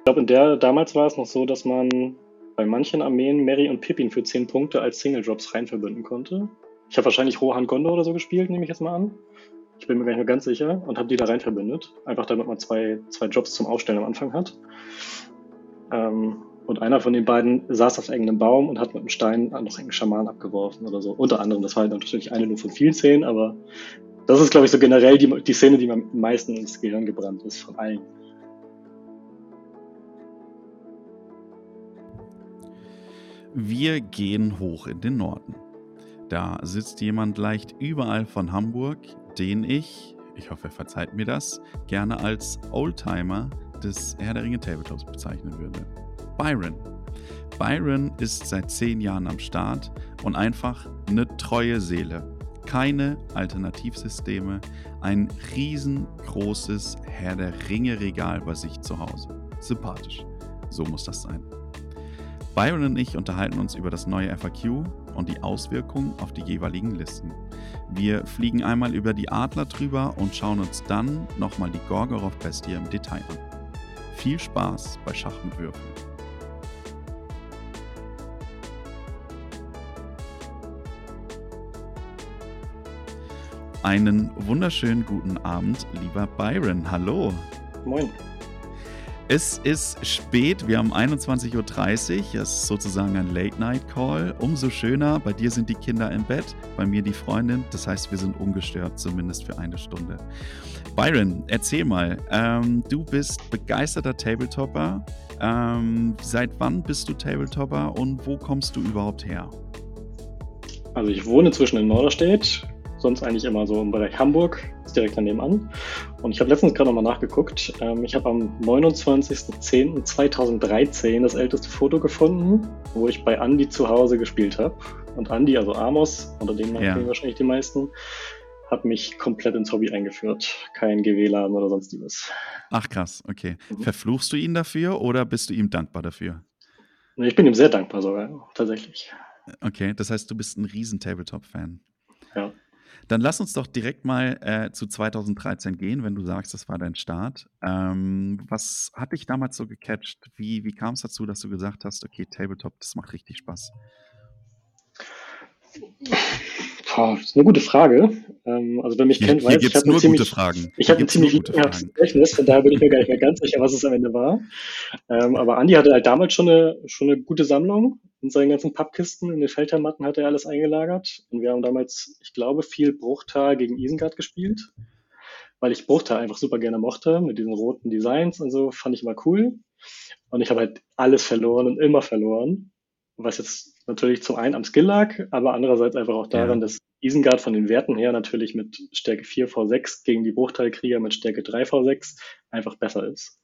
Ich glaube, in der damals war es noch so, dass man bei manchen Armeen Mary und Pippin für 10 Punkte als Single Drops rein verbünden konnte. Ich habe wahrscheinlich Rohan Gondor oder so gespielt, nehme ich jetzt mal an. Ich bin mir gar nicht mehr ganz sicher und habe die da rein verbündet. Einfach damit man zwei, zwei Jobs zum Aufstellen am Anfang hat. Ähm, und einer von den beiden saß auf irgendeinem Baum und hat mit einem Stein noch einen Schaman abgeworfen oder so. Unter anderem, das war halt natürlich eine nur von vielen Szenen, aber das ist, glaube ich, so generell die, die Szene, die mir am meisten ins Gehirn gebrannt ist von allen. Wir gehen hoch in den Norden. Da sitzt jemand leicht überall von Hamburg, den ich, ich hoffe, er verzeiht mir das, gerne als Oldtimer des Herr der Ringe Tabletops bezeichnen würde. Byron. Byron ist seit zehn Jahren am Start und einfach eine treue Seele. Keine Alternativsysteme, ein riesengroßes Herr der Ringe Regal bei sich zu Hause. Sympathisch. So muss das sein. Byron und ich unterhalten uns über das neue FAQ und die Auswirkungen auf die jeweiligen Listen. Wir fliegen einmal über die Adler drüber und schauen uns dann nochmal die Gorgoroth-Bestie im Detail an. Viel Spaß bei Schach mit Würfeln. Einen wunderschönen guten Abend, lieber Byron. Hallo. Moin. Es ist spät, wir haben 21.30 Uhr, es ist sozusagen ein Late-Night-Call. Umso schöner, bei dir sind die Kinder im Bett, bei mir die Freundin, das heißt, wir sind ungestört, zumindest für eine Stunde. Byron, erzähl mal, ähm, du bist begeisterter Tabletopper. Ähm, seit wann bist du Tabletopper und wo kommst du überhaupt her? Also ich wohne zwischen in Norderstedt, sonst eigentlich immer so im Bereich Hamburg, ist direkt daneben an. Und ich habe letztens gerade nochmal nachgeguckt. Ähm, ich habe am 29.10.2013 das älteste Foto gefunden, wo ich bei Andy zu Hause gespielt habe. Und Andy, also Amos, unter dem ja. wahrscheinlich die meisten, hat mich komplett ins Hobby eingeführt. Kein GW-Laden oder sonstiges. Ach krass, okay. Mhm. Verfluchst du ihn dafür oder bist du ihm dankbar dafür? Ich bin ihm sehr dankbar sogar, tatsächlich. Okay, das heißt, du bist ein riesen Tabletop-Fan. Dann lass uns doch direkt mal äh, zu 2013 gehen, wenn du sagst, das war dein Start. Ähm, was hat dich damals so gecatcht? Wie, wie kam es dazu, dass du gesagt hast, okay, Tabletop, das macht richtig Spaß? Boah, das ist eine gute Frage. Ähm, also wer mich hier, kennt, weiß, ich habe ziemlich, Fragen. Ich habe ein ziemlich Gedächtnis, von daher bin ich mir gar nicht mehr ganz sicher, was es am Ende war. Ähm, aber Andi hatte halt damals schon eine, schon eine gute Sammlung. In seinen ganzen Pappkisten, in den Feldherrmatten hat er alles eingelagert. Und wir haben damals, ich glaube, viel Bruchtal gegen Isengard gespielt, weil ich Bruchtal einfach super gerne mochte, mit diesen roten Designs und so, fand ich immer cool. Und ich habe halt alles verloren und immer verloren was jetzt natürlich zum einen am Skill lag, aber andererseits einfach auch daran, ja. dass Isengard von den Werten her natürlich mit Stärke 4 V6 gegen die Bruchteilkrieger mit Stärke 3 V6 einfach besser ist.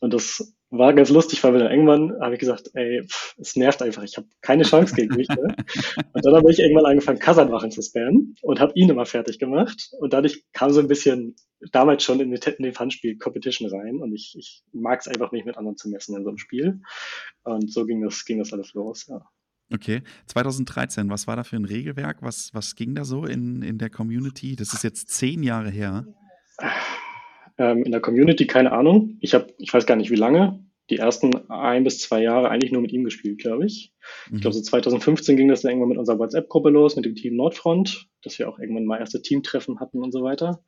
Und das war ganz lustig, weil wir dann irgendwann habe ich gesagt, ey, pff, es nervt einfach, ich habe keine Chance gegen mich. Ne? Und dann habe ich irgendwann angefangen, Kasernwachen zu spammen und habe ihn immer fertig gemacht. Und dadurch kam so ein bisschen damals schon in den, in den Fun-Spiel Competition rein und ich, ich mag es einfach nicht mit anderen zu messen in so einem Spiel. Und so ging das, ging das alles los, ja. Okay, 2013, was war da für ein Regelwerk? Was, was ging da so in, in der Community? Das ist jetzt zehn Jahre her. Ähm, in der Community keine Ahnung. Ich habe, ich weiß gar nicht wie lange, die ersten ein bis zwei Jahre eigentlich nur mit ihm gespielt, glaube ich. Mhm. Ich glaube, so 2015 ging das dann irgendwann mit unserer WhatsApp-Gruppe los, mit dem Team Nordfront, dass wir auch irgendwann mal erste Teamtreffen hatten und so weiter.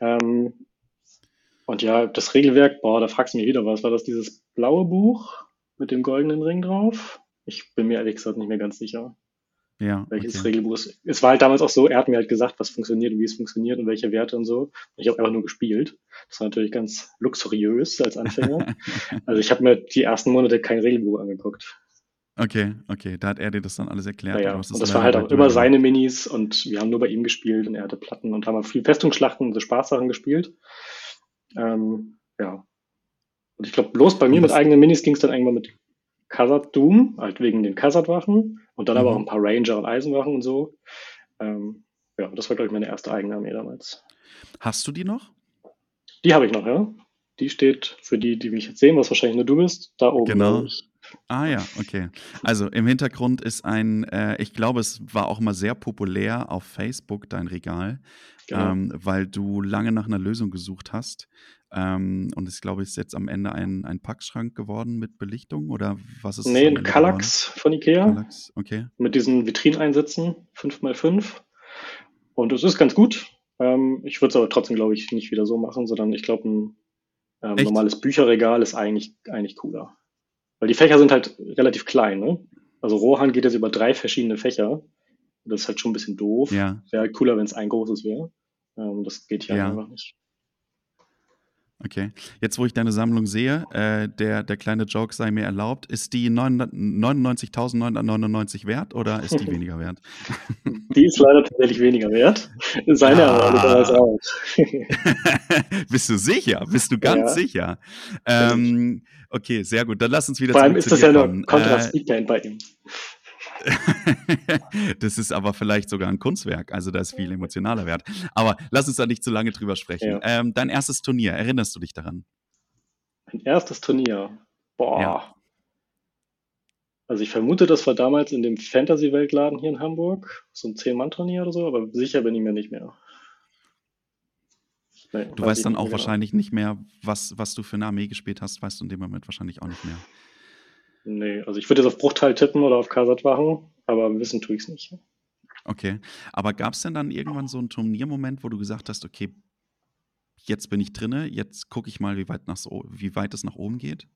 Ähm, und ja, das Regelwerk, boah, da fragst du mich wieder, was war das, dieses blaue Buch mit dem goldenen Ring drauf? Ich bin mir ehrlich gesagt nicht mehr ganz sicher. Ja, welches okay. Regelbuch ist. Es war halt damals auch so, er hat mir halt gesagt, was funktioniert und wie es funktioniert und welche Werte und so. Und ich habe einfach nur gespielt. Das war natürlich ganz luxuriös als Anfänger. also ich habe mir die ersten Monate kein Regelbuch angeguckt. Okay, okay, da hat er dir das dann alles erklärt. Ja, ja. und das war halt auch immer seine Minis und wir haben nur bei ihm gespielt und er hatte Platten und haben viel Festungsschlachten und so Spaßsachen gespielt. Ähm, ja. Und ich glaube, bloß bei mir mit eigenen Minis ging es dann irgendwann mit Khazad Doom, halt wegen den Khazad-Waffen und dann mhm. aber auch ein paar Ranger und Eisenwachen und so. Ähm, ja, das war, glaube ich, meine erste eigene Armee damals. Hast du die noch? Die habe ich noch, ja. Die steht für die, die mich jetzt sehen, was wahrscheinlich nur du bist, da oben. Genau. Ah ja, okay. Also im Hintergrund ist ein, äh, ich glaube, es war auch mal sehr populär auf Facebook, dein Regal, genau. ähm, weil du lange nach einer Lösung gesucht hast Ähm, und ich glaube, ist jetzt am Ende ein, ein Packschrank geworden mit Belichtung oder was ist? Nee, ein Kallax von Ikea? Kallax, okay. mit diesen Vitrineinsätzen, 5x5. Und es ist ganz gut. Ähm, ich würde es aber trotzdem, glaube ich, nicht wieder so machen, sondern ich glaube, ein ähm, normales Bücherregal ist eigentlich, eigentlich cooler. Weil die Fächer sind halt relativ klein, ne? Also Rohan geht jetzt über drei verschiedene Fächer. Das ist halt schon ein bisschen doof. Ja, Wäre halt cooler, wenn es ein großes wäre. Ähm, das geht hier ja. einfach nicht. Okay. Jetzt, wo ich deine Sammlung sehe, äh, der, der kleine Joke sei mir erlaubt, ist die 900 99.999 wert oder ist die weniger wert? Die ist leider tatsächlich weniger wert. Seine Ah, auch. bist du sicher? Bist du ganz Ja, sicher? Ähm, okay, sehr gut. Dann lass uns wieder Vor allem ist das ja nur. Contra Äh, bei ihm. das ist aber vielleicht sogar ein Kunstwerk, also da ist viel emotionaler Wert. Aber lass uns da nicht zu lange drüber sprechen. Ja. Ähm, dein erstes Turnier, erinnerst du dich daran? Mein erstes Turnier. Ja. Boah. Also ich vermute, das war damals in dem Fantasy-Weltladen hier in Hamburg. So ein Zehn-Mann-Turnier oder so, aber sicher bin ich mir nicht mehr. Nee, Du weiß weißt dann auch genau. wahrscheinlich nicht mehr, was, was du für eine Armee gespielt hast, weißt du in dem Moment wahrscheinlich auch nicht mehr. Nee, also ich würde jetzt auf Bruchteil tippen oder auf Kasat wachen, aber wissen tue ich es nicht. Okay. Aber gab es denn dann irgendwann so einen Turniermoment, wo du gesagt hast, okay, jetzt bin ich drinne, jetzt gucke ich mal, wie weit, nach so, wie weit es nach oben geht?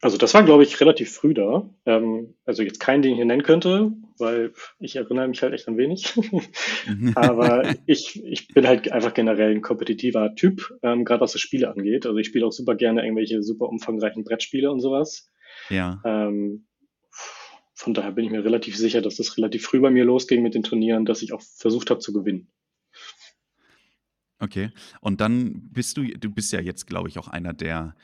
Also das war, glaube ich, relativ früh da. Ähm, also jetzt keinen, den ich hier nennen könnte, weil ich erinnere mich halt echt an wenig. Aber ich, ich bin halt einfach generell ein kompetitiver Typ, ähm, gerade was das Spiele angeht. Also ich spiele auch super gerne irgendwelche super umfangreichen Brettspiele und sowas. Ja. Ähm, von daher bin ich mir relativ sicher, dass das relativ früh bei mir losging mit den Turnieren, dass ich auch versucht habe zu gewinnen. Okay. Und dann bist du, du bist ja jetzt, glaube ich, auch einer der,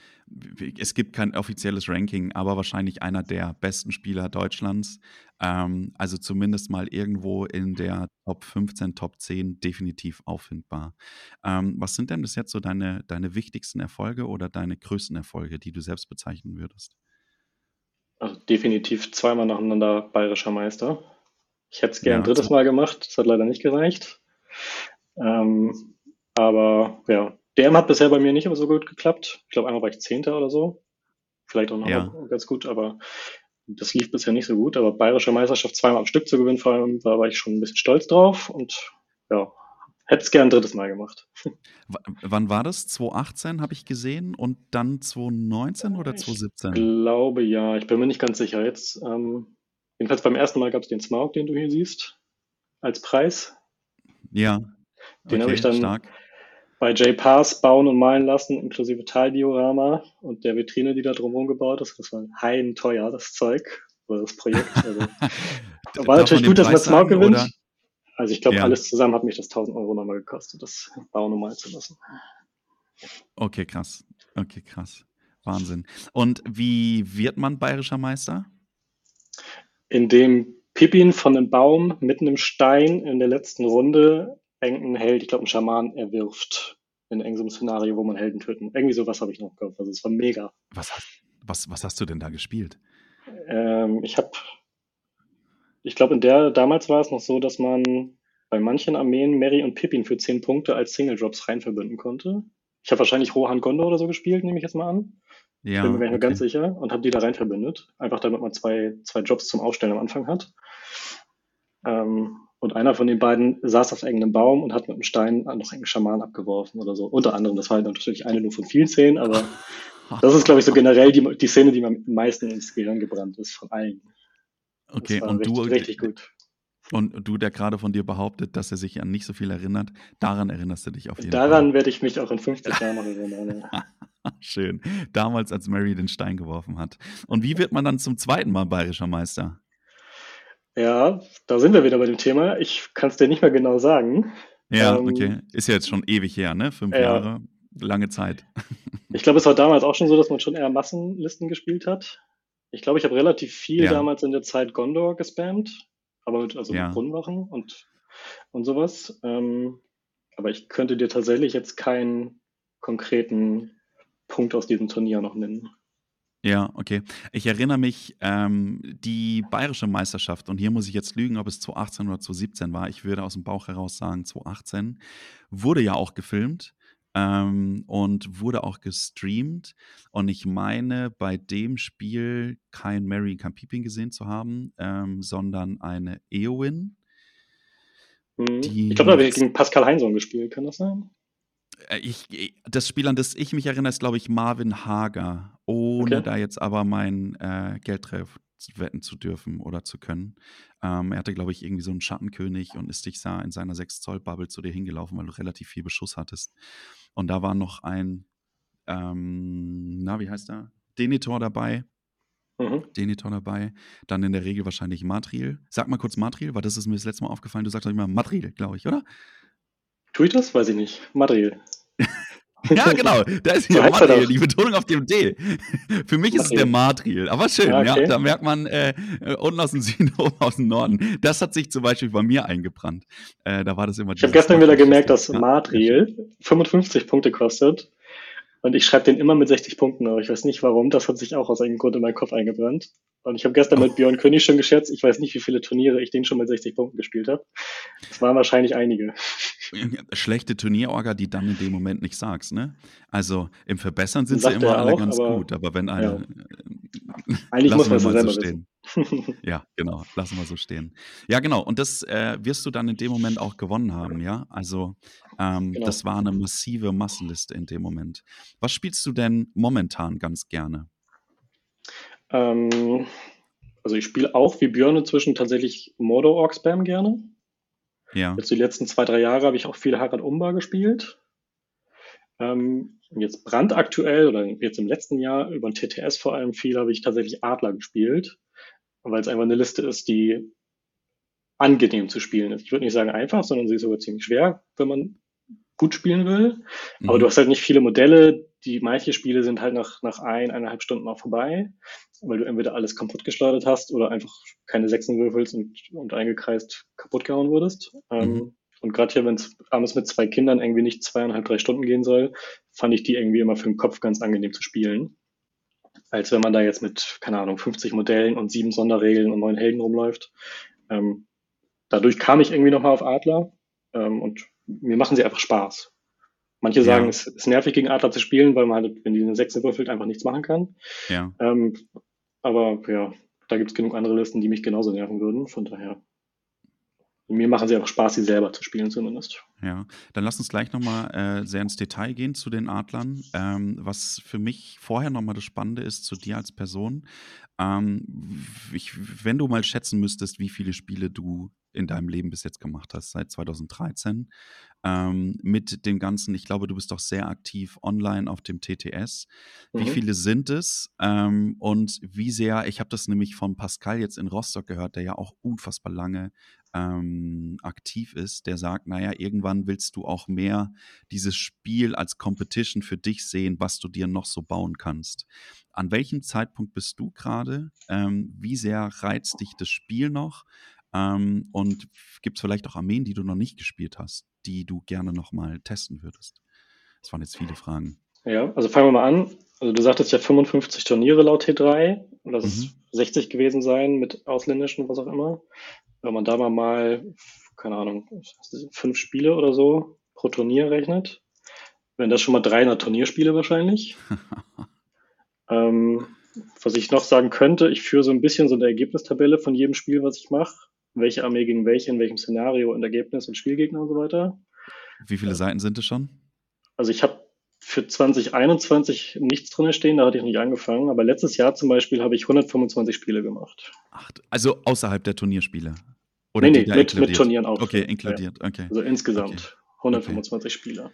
es gibt kein offizielles Ranking, aber wahrscheinlich einer der besten Spieler Deutschlands. Ähm, also zumindest mal irgendwo in der Top 15, Top 10 definitiv auffindbar. Ähm, was sind denn bis jetzt so deine, deine wichtigsten Erfolge oder deine größten Erfolge, die du selbst bezeichnen würdest? Also definitiv zweimal nacheinander bayerischer Meister. Ich hätte es gern ein Ja, drittes so, Mal gemacht, das hat leider nicht gereicht. Ähm, aber ja, DM hat bisher bei mir nicht immer so gut geklappt. Ich glaube, einmal war ich Zehnter oder so. Vielleicht auch noch ja. ganz gut, aber das lief bisher nicht so gut. Aber bayerische Meisterschaft zweimal am Stück zu gewinnen, vor allem, da war ich schon ein bisschen stolz drauf und ja, hätte es gern ein drittes Mal gemacht. W wann war das? 2018 habe ich gesehen und dann 2019 oder Ich 2017? glaube ja, ich bin mir nicht ganz sicher. Jetzt, ähm, jedenfalls beim ersten Mal gab es den Smaug, den du hier siehst, als Preis. Ja, Den habe okay, ich dann stark. bei J-Pass bauen und malen lassen, inklusive Taldiorama und der Vitrine, die da drumherum gebaut ist. Das war heim teuer, das Zeug, oder das Projekt. Also, war natürlich gut, dass man Smaug sagen oder? Also ich glaube, Ja, alles zusammen hat mich das 1000 Euro nochmal gekostet, das malen zu lassen. okay, krass. Okay, krass. Wahnsinn. Und wie wird man bayerischer Meister? In dem Pippin von einem Baum mitten im Stein in der letzten Runde irgendeinen Held, ich glaube einen Schaman, erwirft. In irgendeinem Szenario, wo man Helden töten. Irgendwie sowas habe ich noch gehört. Also es war mega. Was, hast- was, was hast du denn da gespielt? Ähm, ich habe, ich glaube, in der, damals war es noch so, dass man bei manchen Armeen Mary und Pippin für 10 Punkte als Single Drops rein verbünden konnte. Ich habe wahrscheinlich Rohan Gondor oder so gespielt, nehme ich jetzt mal an. Bin mir Ja, gar nicht ganz okay. sicher und habe die da rein verbündet. Einfach damit man zwei, zwei Jobs zum Aufstellen am Anfang hat. Ähm, und einer von den beiden saß auf irgendeinem Baum und hat mit einem Stein noch irgendeinen Schaman abgeworfen oder so. Unter anderem, das war halt natürlich eine nur von vielen Szenen, aber das ist, glaube ich, so generell die, die Szene, die mir am meisten ins Gehirn gebrannt ist von allen. Das Okay, und richtig, du, richtig gut. und du, der gerade von dir behauptet, dass er sich an nicht so viel erinnert, daran erinnerst du dich auf jeden Daran werde ich mich auch in 50 Jahren noch erinnern. Fall. Schön. Damals, als Mary den Stein geworfen hat. Und wie wird man dann zum zweiten Mal bayerischer Meister? Ja, da sind wir wieder bei dem Thema. Ich kann es dir nicht mehr genau sagen. Ja, Ähm, okay. Ist ja jetzt schon ewig her, ne? Fünf ja, Jahre. Lange Zeit. ich glaube, es war damals auch schon so, dass man schon eher Massenlisten gespielt hat. Ich glaube, ich habe relativ viel Ja, damals in der Zeit Gondor gespammt, aber mit, also mit ja. Brunnenwachen und, und sowas. Ähm, aber ich könnte dir tatsächlich jetzt keinen konkreten Punkt aus diesem Turnier noch nennen. Ja, okay. Ich erinnere mich, ähm, die bayerische Meisterschaft, und hier muss ich jetzt lügen, ob es 2018 oder 2017 war, ich würde aus dem Bauch heraus sagen 2018, wurde ja auch gefilmt. Ähm, und wurde auch gestreamt. Und ich meine, bei dem Spiel kein Mary, Pippin gesehen zu haben, ähm, sondern eine Eowyn. Mhm. Ich glaube, da habe ich gegen Pascal Heinsohn gespielt, kann das sein? Äh, ich, das Spiel, an das ich mich erinnere, ist, glaube ich, Marvin Hager. Ohne okay. da jetzt aber mein äh, Geld drauf wetten zu dürfen oder zu können. Ähm, er hatte, glaube ich, irgendwie so einen Schattenkönig und ist dich da in seiner 6-Zoll-Bubble zu dir hingelaufen, weil du relativ viel Beschuss hattest. Und da war noch ein, ähm, na, wie heißt er? Denitor dabei. Mhm. Denitor dabei. Dann in der Regel wahrscheinlich Matril. Sag mal kurz Matril, weil das ist mir das letzte Mal aufgefallen. Du sagst doch immer Matril, glaube ich, oder? Tue ich das? Weiß ich nicht. Madriel. ja, genau. Da ist hier Madriel, die Betonung auf dem D. Für mich ist es der Madriel. Aber schön, ja, okay. ja da merkt man äh, unten aus dem Süden, oben aus dem Norden. Das hat sich zum Beispiel bei mir eingebrannt. Äh, da war das immer Ich habe gestern wieder gemerkt, dass ja. Madriel 55 Punkte kostet. Und ich schreibe den immer mit 60 Punkten, aber ich weiß nicht warum. Das hat sich auch aus irgendeinem Grund in meinen Kopf eingebrannt. Und ich habe gestern oh. mit Björn König schon geschätzt, ich weiß nicht, wie viele Turniere ich den schon mit 60 Punkten gespielt habe. Es waren wahrscheinlich einige. Schlechte Turnierorga, die dann in dem Moment nicht sagst, ne? Also im Verbessern sind sie immer alle auch, ganz aber, gut, aber wenn eine. Ja. Äh, Eigentlich muss man es selber so stehen. ja, genau, lassen wir so stehen. Ja, genau, und das äh, wirst du dann in dem Moment auch gewonnen haben, ja? Also ähm, genau. das war eine massive Massenliste in dem Moment. Was spielst du denn momentan ganz gerne? Ähm, also ich spiele auch wie Björn inzwischen tatsächlich Mordor Orc Spam gerne. Ja. Jetzt die letzten zwei, drei Jahre habe ich auch viel Harald Umbar gespielt. Ähm, jetzt brandaktuell oder jetzt im letzten Jahr über ein TTS vor allem viel habe ich tatsächlich Adler gespielt, weil es einfach eine Liste ist, die angenehm zu spielen ist. Ich würde nicht sagen einfach, sondern sie ist sogar ziemlich schwer, wenn man gut spielen will. Mhm. Aber du hast halt nicht viele Modelle. Die manche Spiele sind halt nach, nach ein, eineinhalb Stunden auch vorbei, weil du entweder alles kaputt geschleudert hast oder einfach keine Sechsen würfelst und, und eingekreist kaputt gehauen wurdest. Ähm, mhm. Ähm, und gerade hier, wenn es abends mit zwei Kindern irgendwie nicht zweieinhalb, drei Stunden gehen soll, fand ich die irgendwie immer für den Kopf ganz angenehm zu spielen. Als wenn man da jetzt mit, keine Ahnung, 50 Modellen und sieben Sonderregeln und neun Helden rumläuft. Ähm, dadurch kam ich irgendwie nochmal auf Adler ähm, und mir machen sie einfach Spaß. Manche ja. sagen, es ist nervig, gegen Adler zu spielen, weil man halt, wenn die eine 6 würfelt, einfach nichts machen kann. Ja. Ähm, aber ja, da gibt es genug andere Listen, die mich genauso nerven würden. Von daher, mir machen sie einfach Spaß, sie selber zu spielen zumindest. Ja, dann lass uns gleich nochmal äh, sehr ins Detail gehen zu den Adlern. Ähm, was für mich vorher nochmal das Spannende ist zu dir als Person. Ähm, ich, wenn du mal schätzen müsstest, wie viele Spiele du in deinem Leben bis jetzt gemacht hast, seit 2013. Ähm, mit dem Ganzen, ich glaube, du bist doch sehr aktiv online auf dem TTS. Mhm. Wie viele sind es? Ähm, und wie sehr, ich habe das nämlich von Pascal jetzt in Rostock gehört, der ja auch unfassbar lange ähm, aktiv ist, der sagt, naja, irgendwann willst du auch mehr dieses Spiel als Competition für dich sehen, was du dir noch so bauen kannst. An welchem Zeitpunkt bist du gerade? Ähm, wie sehr reizt dich das Spiel noch? Ähm, und gibt es vielleicht auch Armeen, die du noch nicht gespielt hast, die du gerne nochmal testen würdest? Das waren jetzt viele Fragen. Ja, also fangen wir mal an. Also du sagtest ja 55 Turniere laut T3. Lass es mhm. 60 gewesen sein mit ausländischen, was auch immer. Wenn man da mal, mal keine Ahnung, fünf Spiele oder so pro Turnier rechnet, wären das schon mal 300 Turnierspiele wahrscheinlich. ähm, was ich noch sagen könnte, ich führe so ein bisschen so eine Ergebnistabelle von jedem Spiel, was ich mache welche Armee gegen welche, in welchem Szenario und Ergebnis und Spielgegner und so weiter. Wie viele Seiten sind es schon? Also ich habe für 2021 nichts drin stehen, da hatte ich nicht angefangen, aber letztes Jahr zum Beispiel habe ich 125 Spiele gemacht. Ach, also außerhalb der Turnierspiele? Oder nee, nee, mit, mit, Turnieren auch. Okay, inkludiert, ja. okay. Also insgesamt okay. 125 okay. Spiele.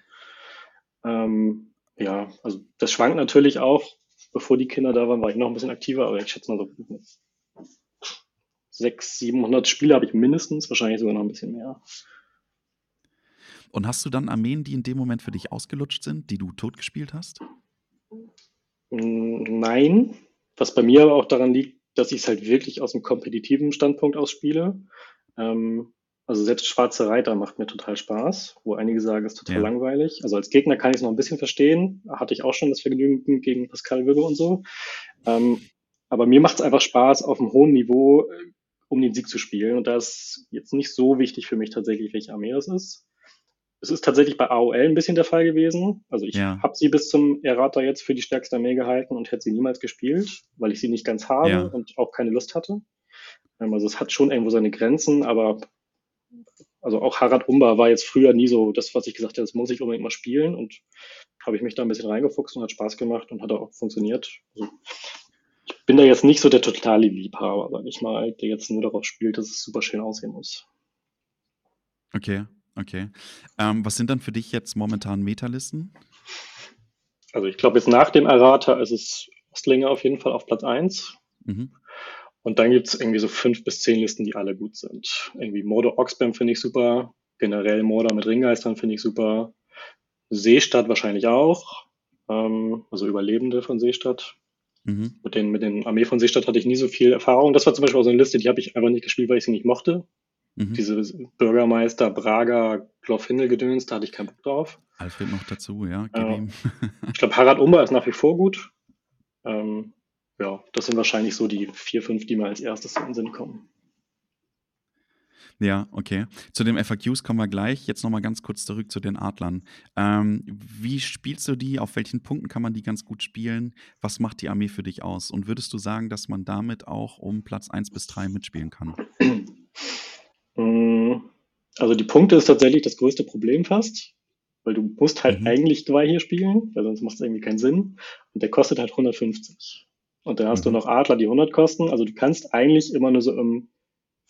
Ähm, ja, also das schwankt natürlich auch. Bevor die Kinder da waren, war ich noch ein bisschen aktiver, aber ich schätze mal so 600, 700 Spiele habe ich mindestens, wahrscheinlich sogar noch ein bisschen mehr. Und hast du dann Armeen, die in dem Moment für dich ausgelutscht sind, die du totgespielt hast? Mm, nein, was bei mir aber auch daran liegt, dass ich es halt wirklich aus einem kompetitiven Standpunkt aus spiele. Ähm, also selbst Schwarze Reiter macht mir total Spaß, wo einige sagen, es ist total ja. langweilig. Also als Gegner kann ich es noch ein bisschen verstehen. Hatte ich auch schon das Vergnügen gegen Pascal Würge und so. Ähm, aber mir macht es einfach Spaß, auf einem hohen Niveau um den Sieg zu spielen. Und da ist jetzt nicht so wichtig für mich tatsächlich, welche Armee das ist. es ist tatsächlich bei AOL ein bisschen der Fall gewesen. Also ich Ja. habe sie bis zum Errata jetzt für die stärkste Armee gehalten und hätte sie niemals gespielt, weil ich sie nicht ganz habe Ja. und auch keine Lust hatte. Ähm, also es hat schon irgendwo seine Grenzen, aber also auch Harad Umba war jetzt früher nie so das, was ich gesagt habe, das muss ich unbedingt mal spielen und habe ich mich da ein bisschen reingefuchst und hat Spaß gemacht und hat auch funktioniert. Also bin da jetzt nicht so der totale Liebhaber, sag ich mal, der jetzt nur darauf spielt, dass es super schön aussehen muss. Okay, okay. Ähm, was sind dann für dich jetzt momentan Metalisten? Also ich glaube jetzt nach dem Errata ist es Ostlinge auf jeden Fall auf Platz eins Mhm. Und dann gibt's irgendwie so fünf bis zehn Listen, die alle gut sind. Irgendwie Mordor Oxbam finde ich super. Generell Mordor mit Ringgeistern finde ich super. Seestadt wahrscheinlich auch. Ähm, also Überlebende von Seestadt. Mhm. Mit den, mit den Armee von Seestadt hatte ich nie so viel Erfahrung. Das war zum Beispiel auch so eine Liste, die habe ich einfach nicht gespielt, weil ich sie nicht mochte. Mhm. Diese Bürgermeister, Braga, Glorfindel-Gedöns, da hatte ich keinen Bock drauf. Alfred noch dazu, ja, ihm. Ich glaube, Harald Umber ist nach wie vor gut. Ähm, ja, das sind wahrscheinlich so die vier, fünf, die mir als erstes in den Sinn kommen. Ja, okay. Zu den FAQs kommen wir gleich. Jetzt nochmal ganz kurz zurück zu den Adlern. Ähm, wie spielst du die? Auf welchen Punkten kann man die ganz gut spielen? Was macht die Armee für dich aus? Und würdest du sagen, dass man damit auch um Platz 1 bis 3 mitspielen kann? Mm, Also die Punkte ist tatsächlich das größte Problem fast, weil du musst halt Mhm. eigentlich Gwei hier spielen, weil sonst macht es irgendwie keinen Sinn. Und der kostet halt 150. Und dann hast du Mhm. noch Adler, die 100 kosten. Also du kannst eigentlich immer nur so im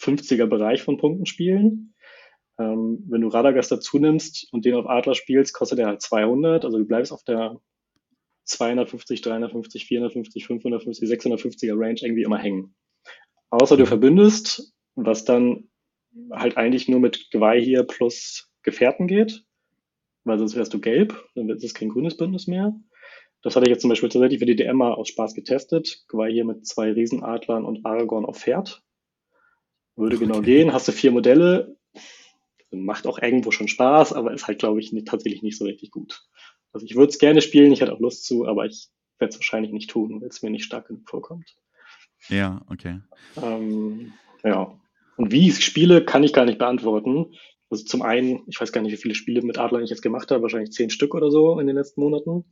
50er Bereich von Punkten spielen. Ähm, wenn du Radagast dazu nimmst und den auf Adler spielst, kostet er halt 200. Also du bleibst auf der 250, 350, 450, 550, 650er Range irgendwie immer hängen. Außer du Mhm. verbündest, was dann halt eigentlich nur mit Geweih hier plus Gefährten geht, weil sonst wärst du gelb, dann ist es kein grünes Bündnis mehr. Das hatte ich jetzt zum Beispiel tatsächlich für die DM mal aus Spaß getestet. Geweih hier mit zwei Riesenadlern und Aragorn auf Pferd. Würde genau Okay. gehen. Hast du vier Modelle. Macht auch irgendwo schon Spaß, aber ist halt, glaube ich, nicht, tatsächlich nicht so richtig gut. Also ich würde es gerne spielen, ich hätte auch Lust zu, aber ich werde es wahrscheinlich nicht tun, weil es mir nicht stark genug vorkommt. Ja, okay. Ähm, ja. Und wie ich spiele, kann ich gar nicht beantworten. Also zum einen, ich weiß gar nicht, wie viele Spiele mit Adler ich jetzt gemacht habe, wahrscheinlich zehn Stück oder so in den letzten Monaten.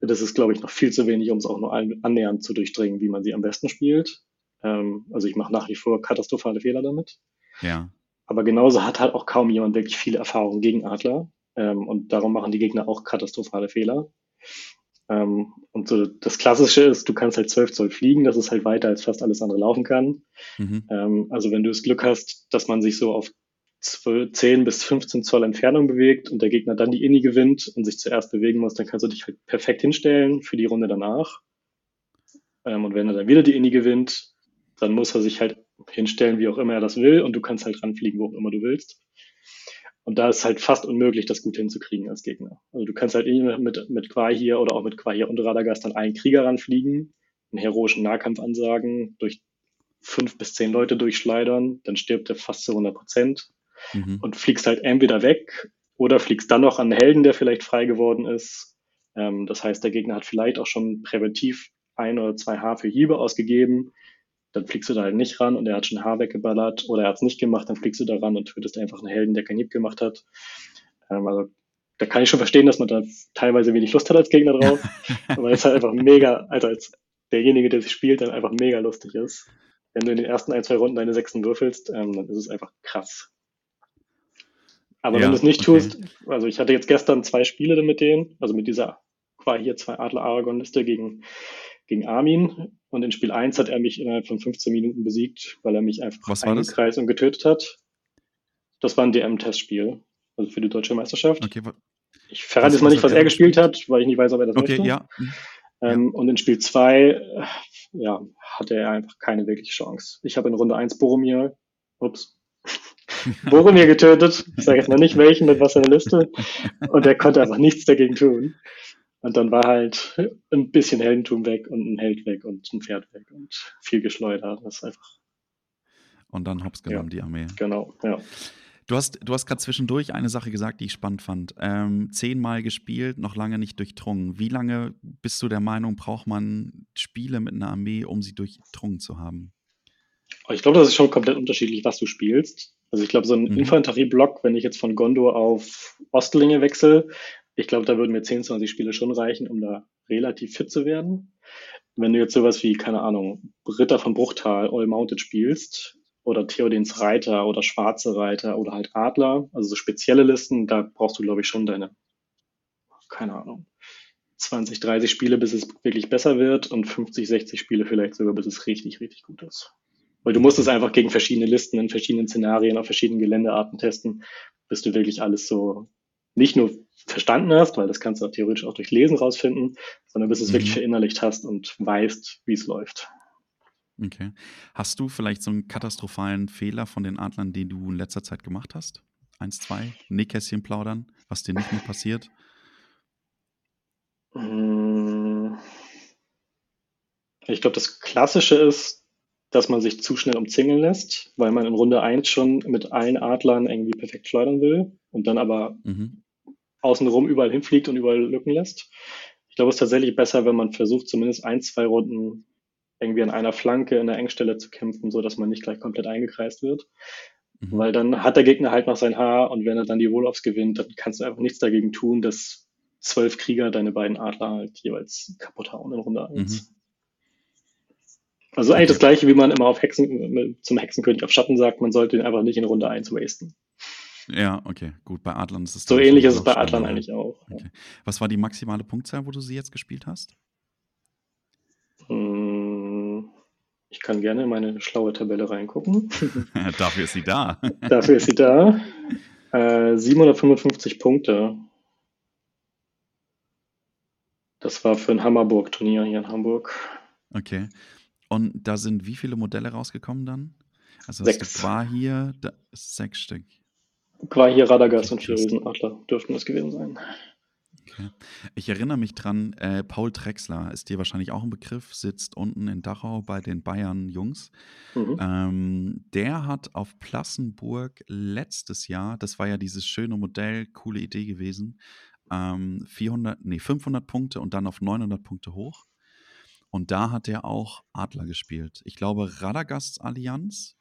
Das ist, glaube ich, noch viel zu wenig, um es auch nur an- annähernd zu durchdringen, wie man sie am besten spielt. Ähm, also ich mache nach wie vor katastrophale Fehler damit. Ja. Aber genauso hat halt auch kaum jemand wirklich viele Erfahrungen gegen Adler. Ähm, und darum machen die Gegner auch katastrophale Fehler. Ähm, und so das Klassische ist, du kannst halt 12 Zoll fliegen, das ist halt weiter als fast alles andere laufen kann. Mhm. Ähm, also wenn du das Glück hast, dass man sich so auf 12, 10 bis 15 Zoll Entfernung bewegt und der Gegner dann die Inni gewinnt und sich zuerst bewegen muss, dann kannst du dich halt perfekt hinstellen für die Runde danach. Ähm, und wenn er dann wieder die Inni gewinnt, dann muss er sich halt hinstellen, wie auch immer er das will und du kannst halt ranfliegen, wo auch immer du willst. Und da ist halt fast unmöglich, das gut hinzukriegen als Gegner. Also du kannst halt irgendwie mit, mit Quai hier oder auch mit Quai hier und Radagast an einen Krieger ranfliegen, einen heroischen Nahkampf ansagen, durch fünf bis zehn Leute durchschleudern, dann stirbt er fast zu 100 Prozent Mhm. und fliegst halt entweder weg oder fliegst dann noch an einen Helden, der vielleicht frei geworden ist. Ähm, das heißt, der Gegner hat vielleicht auch schon präventiv ein oder zwei Haar für Hiebe ausgegeben. Dann fliegst du da halt nicht ran und er hat schon Haar weggeballert oder er hat es nicht gemacht, dann fliegst du da ran und tötest einfach einen Helden, der keinen Hieb gemacht hat. Ähm, also da kann ich schon verstehen, dass man da teilweise wenig Lust hat als Gegner drauf, aber es ist halt einfach mega, also als derjenige, der sich spielt, dann einfach mega lustig ist. Wenn du in den ersten ein, zwei Runden deine Sechsen würfelst, ähm, dann ist es einfach krass. Aber Ja, wenn du es nicht okay. tust, also ich hatte jetzt gestern zwei Spiele mit denen, also mit dieser war hier zwei Adler Aragon Liste gegen, gegen Armin und in Spiel 1 hat er mich innerhalb von 15 Minuten besiegt, weil er mich einfach eingekreist und getötet hat. Das war ein DM-Testspiel, also für die deutsche Meisterschaft. Okay, Ich verrate jetzt mal nicht, was er gespielt hat, weil ich nicht weiß, ob er das okay, möchte. ja. Ähm, Und in Spiel 2 ja, hatte er einfach keine wirkliche Chance. Ich habe in Runde 1 Boromir, ups, Boromir getötet. Ich sage jetzt mal nicht welchen, mit was in der Liste. Und er konnte einfach nichts dagegen tun. Und dann war halt ein bisschen Heldentum weg und ein Held weg und ein Pferd weg und viel geschleudert. Das ist einfach, Und dann hops genommen, die Armee. genau, ja. Du hast, du hast gerade zwischendurch eine Sache gesagt, die ich spannend fand. Ähm, zehnmal gespielt, noch lange nicht durchdrungen. Wie lange bist du der Meinung, braucht man Spiele mit einer Armee, um sie durchdrungen zu haben? Aber ich glaube, das ist schon komplett unterschiedlich, was du spielst. Also ich glaube, so ein mhm. Infanterieblock, wenn ich jetzt von Gondor auf Ostlinge wechsle, ich glaube, da würden mir 10, 20 Spiele schon reichen, um da relativ fit zu werden. Wenn du jetzt sowas wie, keine Ahnung, Ritter von Bruchtal All Mounted spielst oder Theodens Reiter oder Schwarze Reiter oder halt Adler, also so spezielle Listen, da brauchst du, glaube ich, schon deine, keine Ahnung, 20, 30 Spiele, bis es wirklich besser wird und 50, 60 Spiele vielleicht sogar, bis es richtig, richtig gut ist. Weil du musst es einfach gegen verschiedene Listen in verschiedenen Szenarien auf verschiedenen Geländearten testen, bis du wirklich alles so nicht nur verstanden hast, weil das kannst du auch theoretisch auch durch Lesen rausfinden, sondern bis du es mhm. wirklich verinnerlicht hast und weißt, wie es läuft. Okay. Hast du vielleicht so einen katastrophalen Fehler von den Adlern, den du in letzter Zeit gemacht hast? Eins, zwei, Nähkästchen plaudern, was dir nicht mehr passiert? Mm. Ich glaube, das Klassische ist, dass man sich zu schnell umzingeln lässt, weil man in Runde 1 schon mit allen Adlern irgendwie perfekt schleudern will und dann aber mhm. Außenrum überall hinfliegt und überall Lücken lässt. Ich glaube, es ist tatsächlich besser, wenn man versucht, zumindest ein, zwei Runden irgendwie an einer Flanke in der Engstelle zu kämpfen, so dass man nicht gleich komplett eingekreist wird. Mhm. Weil dann hat der Gegner halt noch sein Haar und wenn er dann die Woloffs gewinnt, dann kannst du einfach nichts dagegen tun, dass zwölf Krieger deine beiden Adler halt jeweils kaputt hauen in Runde 1. Mhm. Also eigentlich das gleiche, wie man immer auf Hexen, zum Hexenkönig auf Schatten sagt, man sollte ihn einfach nicht in Runde 1 wasten. Ja, okay, gut. Bei Adlern ist es so ähnlich ist es bei Adlern eigentlich auch. Okay. Ja. Was war die maximale Punktzahl, wo du sie jetzt gespielt hast? Hm, ich kann gerne in meine schlaue Tabelle reingucken. Dafür ist sie da. Dafür ist sie da. Äh, 755 Punkte. Das war für ein Hammerburg-Turnier hier in Hamburg. Okay. Und da sind wie viele Modelle rausgekommen dann? Also sechs. war hier da, sechs Stück. Hier Radagast und vier Riesenadler dürften es gewesen sein. Okay. Ich erinnere mich dran, äh, Paul Drexler ist dir wahrscheinlich auch ein Begriff, sitzt unten in Dachau bei den Bayern-Jungs. Mhm. Ähm, der hat auf Plassenburg letztes Jahr, das war ja dieses schöne Modell, coole Idee gewesen, ähm, 400, nee, 500 Punkte und dann auf 900 Punkte hoch. Und da hat er auch Adler gespielt. Ich glaube, Radagasts Allianz.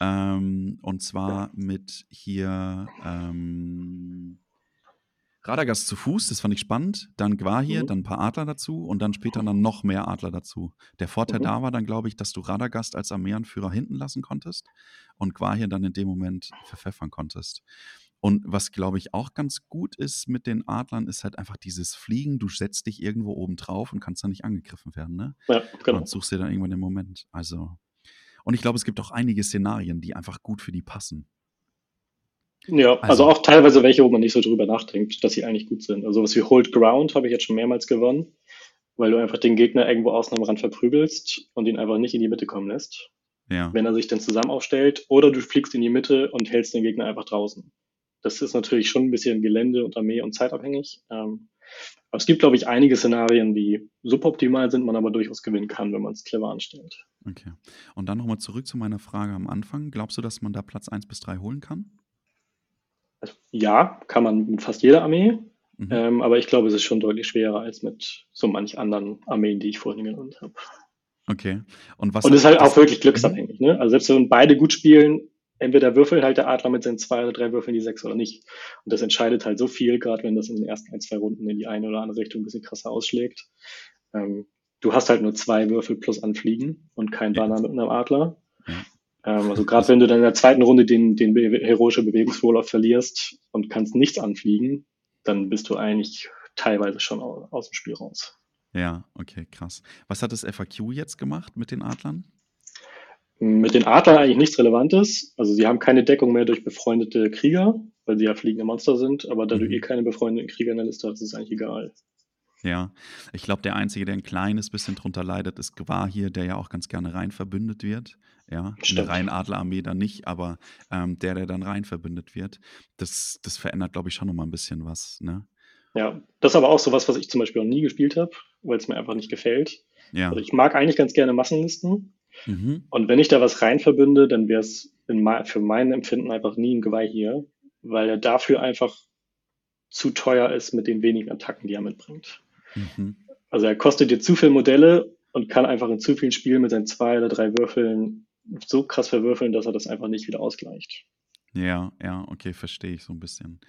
Ähm, und zwar mit hier ähm, Radagast zu Fuß, das fand ich spannend. Dann Gwahir, mhm. dann ein paar Adler dazu und dann später dann noch mehr Adler dazu. Der Vorteil mhm. da war dann, glaube ich, dass du Radagast als Armeeanführer hinten lassen konntest und Gwahir dann in dem Moment verpfeffern konntest. Und was, glaube ich, auch ganz gut ist mit den Adlern, ist halt einfach dieses Fliegen. Du setzt dich irgendwo oben drauf und kannst dann nicht angegriffen werden, ne? Ja, genau. Und suchst dir dann irgendwann den Moment. Also. Und ich glaube, es gibt auch einige Szenarien, die einfach gut für die passen. Ja, also, also, auch teilweise welche, wo man nicht so drüber nachdenkt, dass sie eigentlich gut sind. Also was wie Hold Ground habe ich jetzt schon mehrmals gewonnen, weil du einfach den Gegner irgendwo außen am Rand verprügelst und ihn einfach nicht in die Mitte kommen lässt. Ja. Wenn er sich dann zusammen aufstellt, oder du fliegst in die Mitte und hältst den Gegner einfach draußen. Das ist natürlich schon ein bisschen Gelände und Armee und zeitabhängig. Ähm, aber es gibt, glaube ich, einige Szenarien, die suboptimal sind, man aber durchaus gewinnen kann, wenn man es clever anstellt. Okay. Und dann nochmal zurück zu meiner Frage am Anfang. Glaubst du, dass man da Platz 1 bis 3 holen kann? Also, ja, kann man mit fast jeder Armee. Mhm. Ähm, aber ich glaube, es ist schon deutlich schwerer als mit so manch anderen Armeen, die ich vorhin genannt habe. Okay. Und was Und es ist halt auch wirklich glücksabhängig. Ne? Also selbst wenn beide gut spielen, entweder würfeln halt der Adler mit seinen zwei oder drei Würfeln die sechs oder nicht. Und das entscheidet halt so viel, gerade wenn das in den ersten ein, zwei Runden in die eine oder andere Richtung ein bisschen krasser ausschlägt. Ähm, du hast halt nur zwei Würfel plus Anfliegen und kein Banner mit einem Adler. Ähm, also gerade wenn du dann in der zweiten Runde den, den heroische Bewegungswurlauf verlierst und kannst nichts anfliegen, dann bist du eigentlich teilweise schon aus dem Spiel raus. Ja, okay, krass. Was hat das FAQ jetzt gemacht mit den Adlern? Mit den Adlern eigentlich nichts Relevantes. Also sie haben keine Deckung mehr durch befreundete Krieger, weil sie ja fliegende Monster sind, aber da mhm. du eh keine befreundeten Krieger in der Liste hast, ist es eigentlich egal. Ja, ich glaube, der Einzige, der ein kleines bisschen drunter leidet, ist Gwar hier, der ja auch ganz gerne rein verbündet wird. Ja, in der reinen Adlerarmee dann nicht, aber ähm, der, der dann rein verbündet wird, das, das verändert, glaube ich, schon nochmal ein bisschen was. Ne? Ja, das ist aber auch so was, was ich zum Beispiel noch nie gespielt habe, weil es mir einfach nicht gefällt. Ja. Also ich mag eigentlich ganz gerne Massenlisten, Mhm. Und wenn ich da was rein verbünde, dann wäre es für mein Empfinden einfach nie ein Geweih hier, weil er dafür einfach zu teuer ist mit den wenigen Attacken, die er mitbringt. Mhm. Also er kostet dir zu viele Modelle und kann einfach in zu vielen Spielen mit seinen zwei oder drei Würfeln so krass verwürfeln, dass er das einfach nicht wieder ausgleicht. Ja, ja, okay, verstehe ich so ein bisschen.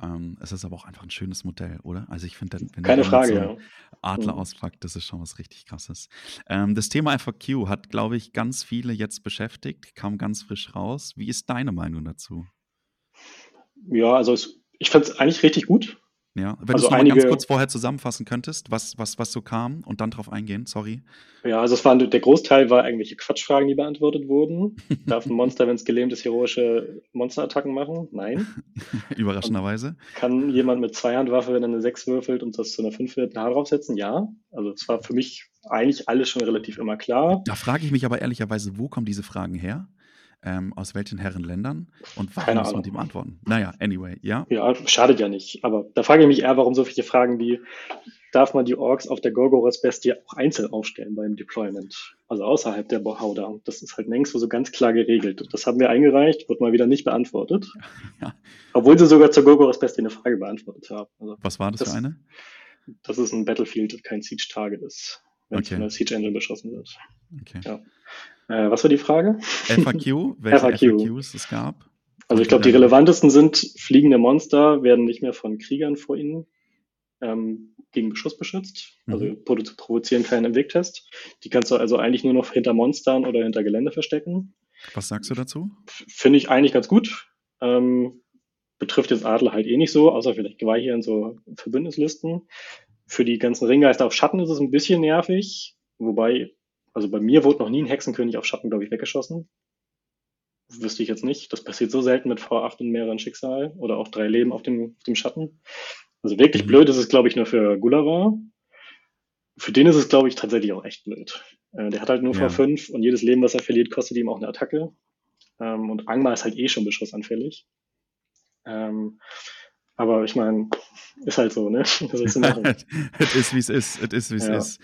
Ähm, es ist aber auch einfach ein schönes Modell, oder? Also ich finde, wenn Keine Frage, so ja. Adler Mhm. auspackt, das ist schon was richtig krasses. Ähm, das Thema FAQ hat, glaube ich, ganz viele jetzt beschäftigt, kam ganz frisch raus. Wie ist deine Meinung dazu? Ja, also es, ich fand es eigentlich richtig gut. Ja, wenn du Also es nochmal ganz einige, kurz vorher zusammenfassen könntest, was, was, was so kam und dann drauf eingehen, sorry. ja, also es waren, der Großteil war irgendwelche Quatschfragen, die beantwortet wurden. Darf ein Monster, wenn es gelähmt ist, heroische Monsterattacken machen? Nein. Und Überraschenderweise. kann jemand mit Zweihandwaffe, wenn er eine 6 würfelt und das zu einer 5 wird, ein Haar draufsetzen? Ja. Also es war für mich eigentlich alles schon relativ immer klar. Da frage ich mich aber ehrlicherweise, wo kommen diese Fragen her? Ähm, aus welchen Herrenländern? Und warum Keine muss man die Ahnung. beantworten? Naja, anyway, ja. Ja, schadet ja nicht. Aber da frage ich mich eher, warum so viele Fragen wie, darf man die Orks auf der Gorgoroth-Bestie auch einzeln aufstellen beim Deployment? Also außerhalb der Hauda. Das ist halt nirgendwo so ganz klar geregelt. Das haben wir eingereicht, wird mal wieder nicht beantwortet. ja. Obwohl sie sogar zur Gorgoroth-Bestie eine Frage beantwortet haben. Also Was war das für das, eine? das ist ein Battlefield, kein Siege-Target ist, wenn es von Okay, der Siege-Engine beschossen wird. okay. Ja. Äh, was war die Frage? FAQ, welche FAQ. FAQs es gab Also ich glaube, die relevantesten sind, fliegende Monster werden nicht mehr von Kriegern vor ihnen ähm, gegen Beschuss beschützt. Also Mhm. produ- provozieren keinen Wegtest. Die kannst du also eigentlich nur noch hinter Monstern oder hinter Gelände verstecken. Was sagst du dazu? Finde ich eigentlich ganz gut. Ähm, betrifft jetzt Adler halt eh nicht so, außer vielleicht Geweih hier in so Verbündeslisten. Für die ganzen Ringgeister auf Schatten ist es ein bisschen nervig. Wobei, also bei mir wurde noch nie ein Hexenkönig auf Schatten, glaube ich, weggeschossen. Wüsste ich jetzt nicht. Das passiert so selten mit V8 und mehreren Schicksal oder auch drei Leben auf dem, auf dem Schatten. Also wirklich Mhm. blöd ist es, glaube ich, nur für Gulliver. Für den ist es, glaube ich, tatsächlich auch echt blöd. Äh, der hat halt nur Ja. V5 und jedes Leben, was er verliert, kostet ihm auch eine Attacke. Ähm, und Angmar ist halt eh schon beschussanfällig. Ähm, aber ich meine, ist halt so, ne? Was willst du machen? Es ist, wie es ist. Es ist, wie es Ja. ist.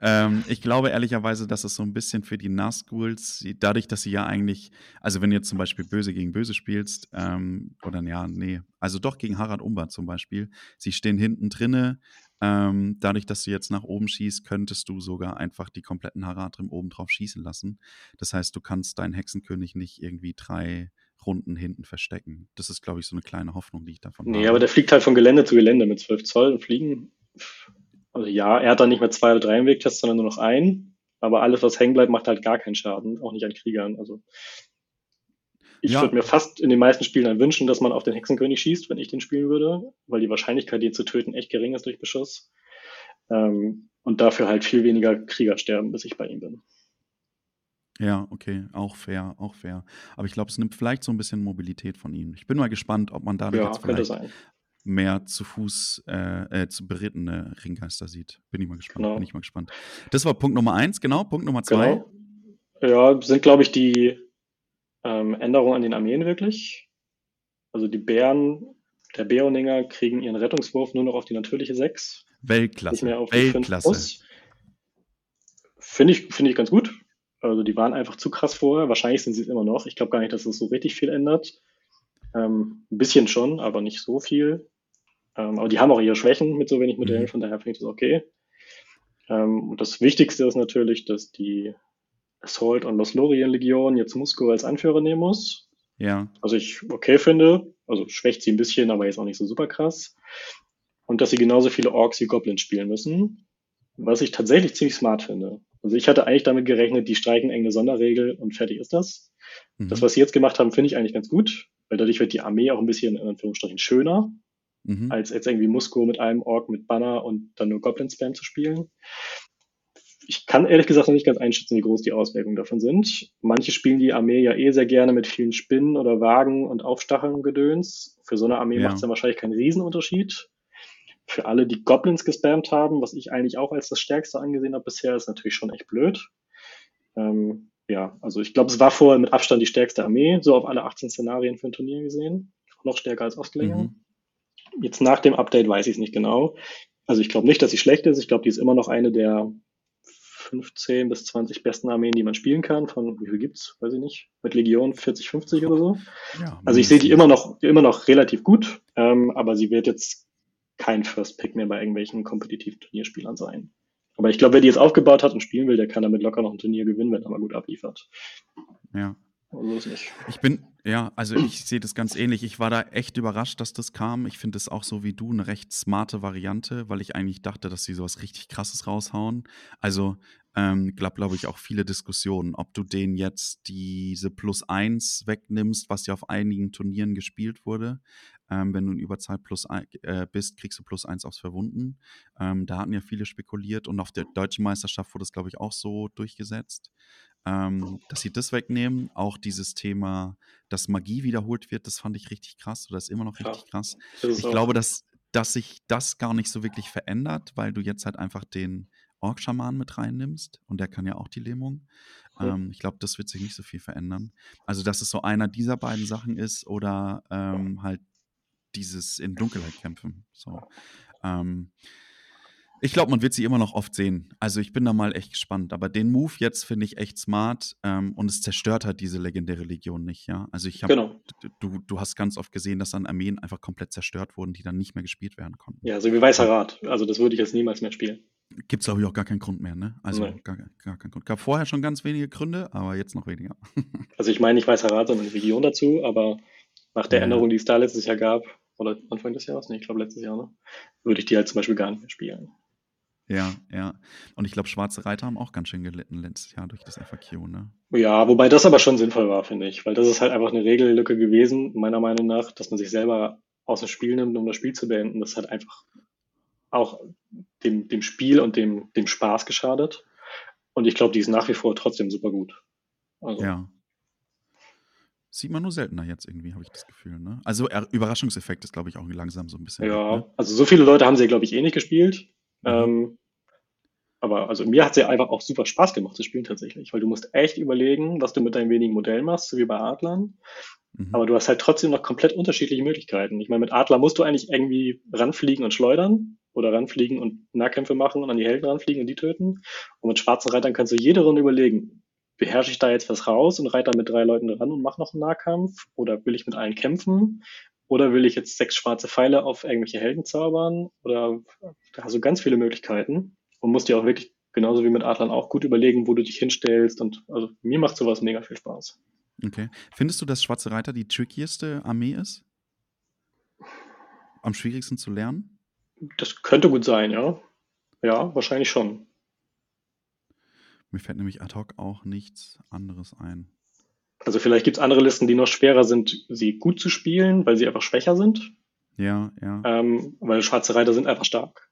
Ähm, ich glaube ehrlicherweise, dass es so ein bisschen für die Nazguls, dadurch, dass sie ja eigentlich, also wenn du jetzt zum Beispiel Böse gegen Böse spielst, ähm, oder ja, nee, also doch gegen Harald Umber zum Beispiel, sie stehen hinten drinne, ähm, dadurch, dass du jetzt nach oben schießt, könntest du sogar einfach die kompletten Haradrim oben drauf schießen lassen. Das heißt, du kannst deinen Hexenkönig nicht irgendwie drei Runden hinten verstecken. Das ist, glaube ich, so eine kleine Hoffnung, die ich davon Nee, aber habe. der fliegt halt von Gelände zu Gelände mit 12 Zoll und fliegen. Also ja, er hat dann nicht mehr zwei oder drei im Wegtest, sondern nur noch einen. Aber alles, was hängen bleibt, macht halt gar keinen Schaden, auch nicht an Kriegern. Also ich Ja, würde mir fast in den meisten Spielen dann wünschen, dass man auf den Hexenkönig schießt, wenn ich den spielen würde, weil die Wahrscheinlichkeit, den zu töten, echt gering ist durch Beschuss. Ähm, und dafür halt viel weniger Krieger sterben, bis ich bei ihm bin. Ja, okay, auch fair, auch fair. Aber ich glaube, es nimmt vielleicht so ein bisschen Mobilität von ihm. Ich bin mal gespannt, ob man dadurch Ja, jetzt vielleicht mehr zu Fuß, äh, äh, zu berittene Ringgeister sieht. Bin ich mal gespannt, bin Genau. ich mal gespannt. Das war Punkt Nummer eins, genau. Punkt Nummer zwei. Genau. Ja, sind, glaube ich, die ähm, Änderungen an den Armeen wirklich. Also die Bären, der Bäroninger kriegen ihren Rettungswurf nur noch auf die natürliche 6, nicht Weltklasse, mehr auf die 5 Weltklasse. Finde ich, finde ich ganz gut. Also die waren einfach zu krass vorher. Wahrscheinlich sind sie es immer noch. Ich glaube gar nicht, dass es so richtig viel ändert. Ähm, ein bisschen schon, aber nicht so viel. Ähm, aber die haben auch ihre Schwächen mit so wenig Modellen, Mhm. von daher finde ich das okay. Ähm, und das Wichtigste ist natürlich, dass die Assault und Los Lorien Legion jetzt Musco als Anführer nehmen muss. Ja, Also ich okay finde. Also schwächt sie ein bisschen, aber jetzt auch nicht so super krass. Und dass sie genauso viele Orks wie Goblins spielen müssen. Was ich tatsächlich ziemlich smart finde. Also ich hatte eigentlich damit gerechnet, die streichen enge Sonderregel und fertig ist das. Das, mhm. was sie jetzt gemacht haben, finde ich eigentlich ganz gut, weil dadurch wird die Armee auch ein bisschen in Anführungsstrichen schöner, Mhm. als jetzt irgendwie Musco mit einem Ork mit Banner und dann nur Goblin-Spam zu spielen. Ich kann ehrlich gesagt noch nicht ganz einschätzen, wie groß die Auswirkungen davon sind. Manche spielen die Armee ja eh sehr gerne mit vielen Spinnen oder Wagen und Aufstacheln und Gedöns. Für so eine Armee Ja. macht es dann wahrscheinlich keinen Riesenunterschied. Für alle, die Goblins gespammt haben, was ich eigentlich auch als das Stärkste angesehen habe bisher, ist natürlich schon echt blöd. Ähm, ja, also ich glaube, es war vorher mit Abstand die stärkste Armee, so auf alle 18 Szenarien für ein Turnier gesehen. Noch stärker als Ostlinger. Mhm. Jetzt nach dem Update weiß ich es nicht genau. Also ich glaube nicht, dass sie schlecht ist. Ich glaube, die ist immer noch eine der 15 bis 20 besten Armeen, die man spielen kann. Von wie viel gibt's? Weiß ich nicht. Mit Legion 40, 50 oder so. Ja, Also ich sehe die immer noch, immer noch relativ gut, ähm, aber sie wird jetzt kein First Pick mehr bei irgendwelchen kompetitiven Turnierspielern sein. Aber ich glaube, wer die jetzt aufgebaut hat und spielen will, der kann damit locker noch ein Turnier gewinnen, wenn er mal gut abliefert. Ja. Also. Ich bin, ja, also ich sehe das ganz ähnlich. Ich war da echt überrascht, dass das kam. Ich finde es auch so wie du eine recht smarte Variante, weil ich eigentlich dachte, dass sie sowas richtig krasses raushauen. Also ähm, gab, glaube ich, auch viele Diskussionen, ob du denen jetzt diese Plus 1 wegnimmst, was ja auf einigen Turnieren gespielt wurde. Ähm, wenn du in Überzahl plus ein, äh, bist, kriegst du plus eins aufs Verwunden. Ähm, da hatten ja viele spekuliert und auf der deutschen Meisterschaft wurde es, glaube ich, auch so durchgesetzt ähm, dass sie das wegnehmen. Auch dieses Thema, dass Magie wiederholt wird, das fand ich richtig krass oder ist immer noch richtig ja, krass. Ich glaube, dass, dass sich das gar nicht so wirklich verändert, weil du jetzt halt einfach den Orkschaman mit reinnimmst und der kann ja auch die Lähmung. Ja. Ähm, ich glaube, das wird sich nicht so viel verändern. Also, dass es so einer dieser beiden Sachen ist oder ähm, halt dieses in Dunkelheit kämpfen. So. Ähm, ich glaube, man wird sie immer noch oft sehen. Also ich bin da mal echt gespannt. Aber den Move jetzt finde ich echt smart ähm, und es zerstört halt diese legendäre Legion nicht, ja. Also ich habe, genau. du, du hast ganz oft gesehen, dass dann Armeen einfach komplett zerstört wurden, die dann nicht mehr gespielt werden konnten. Ja, so wie Weißer Rat. Also das würde ich jetzt niemals mehr spielen. Gibt es, glaube ich, auch gar keinen Grund mehr, ne? Also gar, gar keinen Grund. Gab vorher schon ganz wenige Gründe, aber jetzt noch weniger. also ich meine nicht Weißer Rat, sondern die Legion dazu, aber nach der. Änderung, die es da letztes Jahr gab, oder Anfang des Jahres, ne, ich glaube letztes Jahr, ne, würde ich die halt zum Beispiel gar nicht mehr spielen. Ja, ja. Und ich glaube, Schwarze Reiter haben auch ganz schön gelitten letztes Jahr durch das FAQ, ne? Ja, wobei das aber schon sinnvoll war, finde ich. Weil das ist halt einfach eine Regellücke gewesen, meiner Meinung nach, dass man sich selber aus dem Spiel nimmt, um das Spiel zu beenden. Das hat einfach auch dem, dem Spiel und dem, dem Spaß geschadet. Und ich glaube, die ist nach wie vor trotzdem super gut. Also. Ja. Sieht man nur seltener jetzt irgendwie, habe ich das Gefühl. Ne? Also Überraschungseffekt ist, glaube ich, auch langsam so ein bisschen. Ja, ne? also so viele Leute haben sie, glaube ich, eh nicht gespielt. Mhm. Ähm, aber also mir hat es ja einfach auch super Spaß gemacht zu spielen tatsächlich, weil du musst echt überlegen, was du mit deinen wenigen Modellen machst, so wie bei Adlern. Mhm. Aber du hast halt trotzdem noch komplett unterschiedliche Möglichkeiten. Ich meine, mit Adler musst du eigentlich irgendwie ranfliegen und schleudern oder ranfliegen und Nahkämpfe machen und an die Helden ranfliegen und die töten. Und mit schwarzen Reitern kannst du jede Runde überlegen, beherrsche ich da jetzt was raus und reite da mit drei Leuten ran und mache noch einen Nahkampf? Oder will ich mit allen kämpfen? Oder will ich jetzt sechs schwarze Pfeile auf irgendwelche Helden zaubern? Oder da hast du ganz viele Möglichkeiten und musst dir auch wirklich genauso wie mit Adlern auch gut überlegen, wo du dich hinstellst. Und also mir macht sowas mega viel Spaß. Okay. Findest du, dass Schwarze Reiter die trickieste Armee ist? Am schwierigsten zu lernen? Das könnte gut sein, ja. Ja, wahrscheinlich schon. Mir fällt nämlich ad hoc auch nichts anderes ein. Also vielleicht gibt es andere Listen, die noch schwerer sind, sie gut zu spielen, weil sie einfach schwächer sind. Ja, ja. Ähm, weil schwarze Reiter sind einfach stark.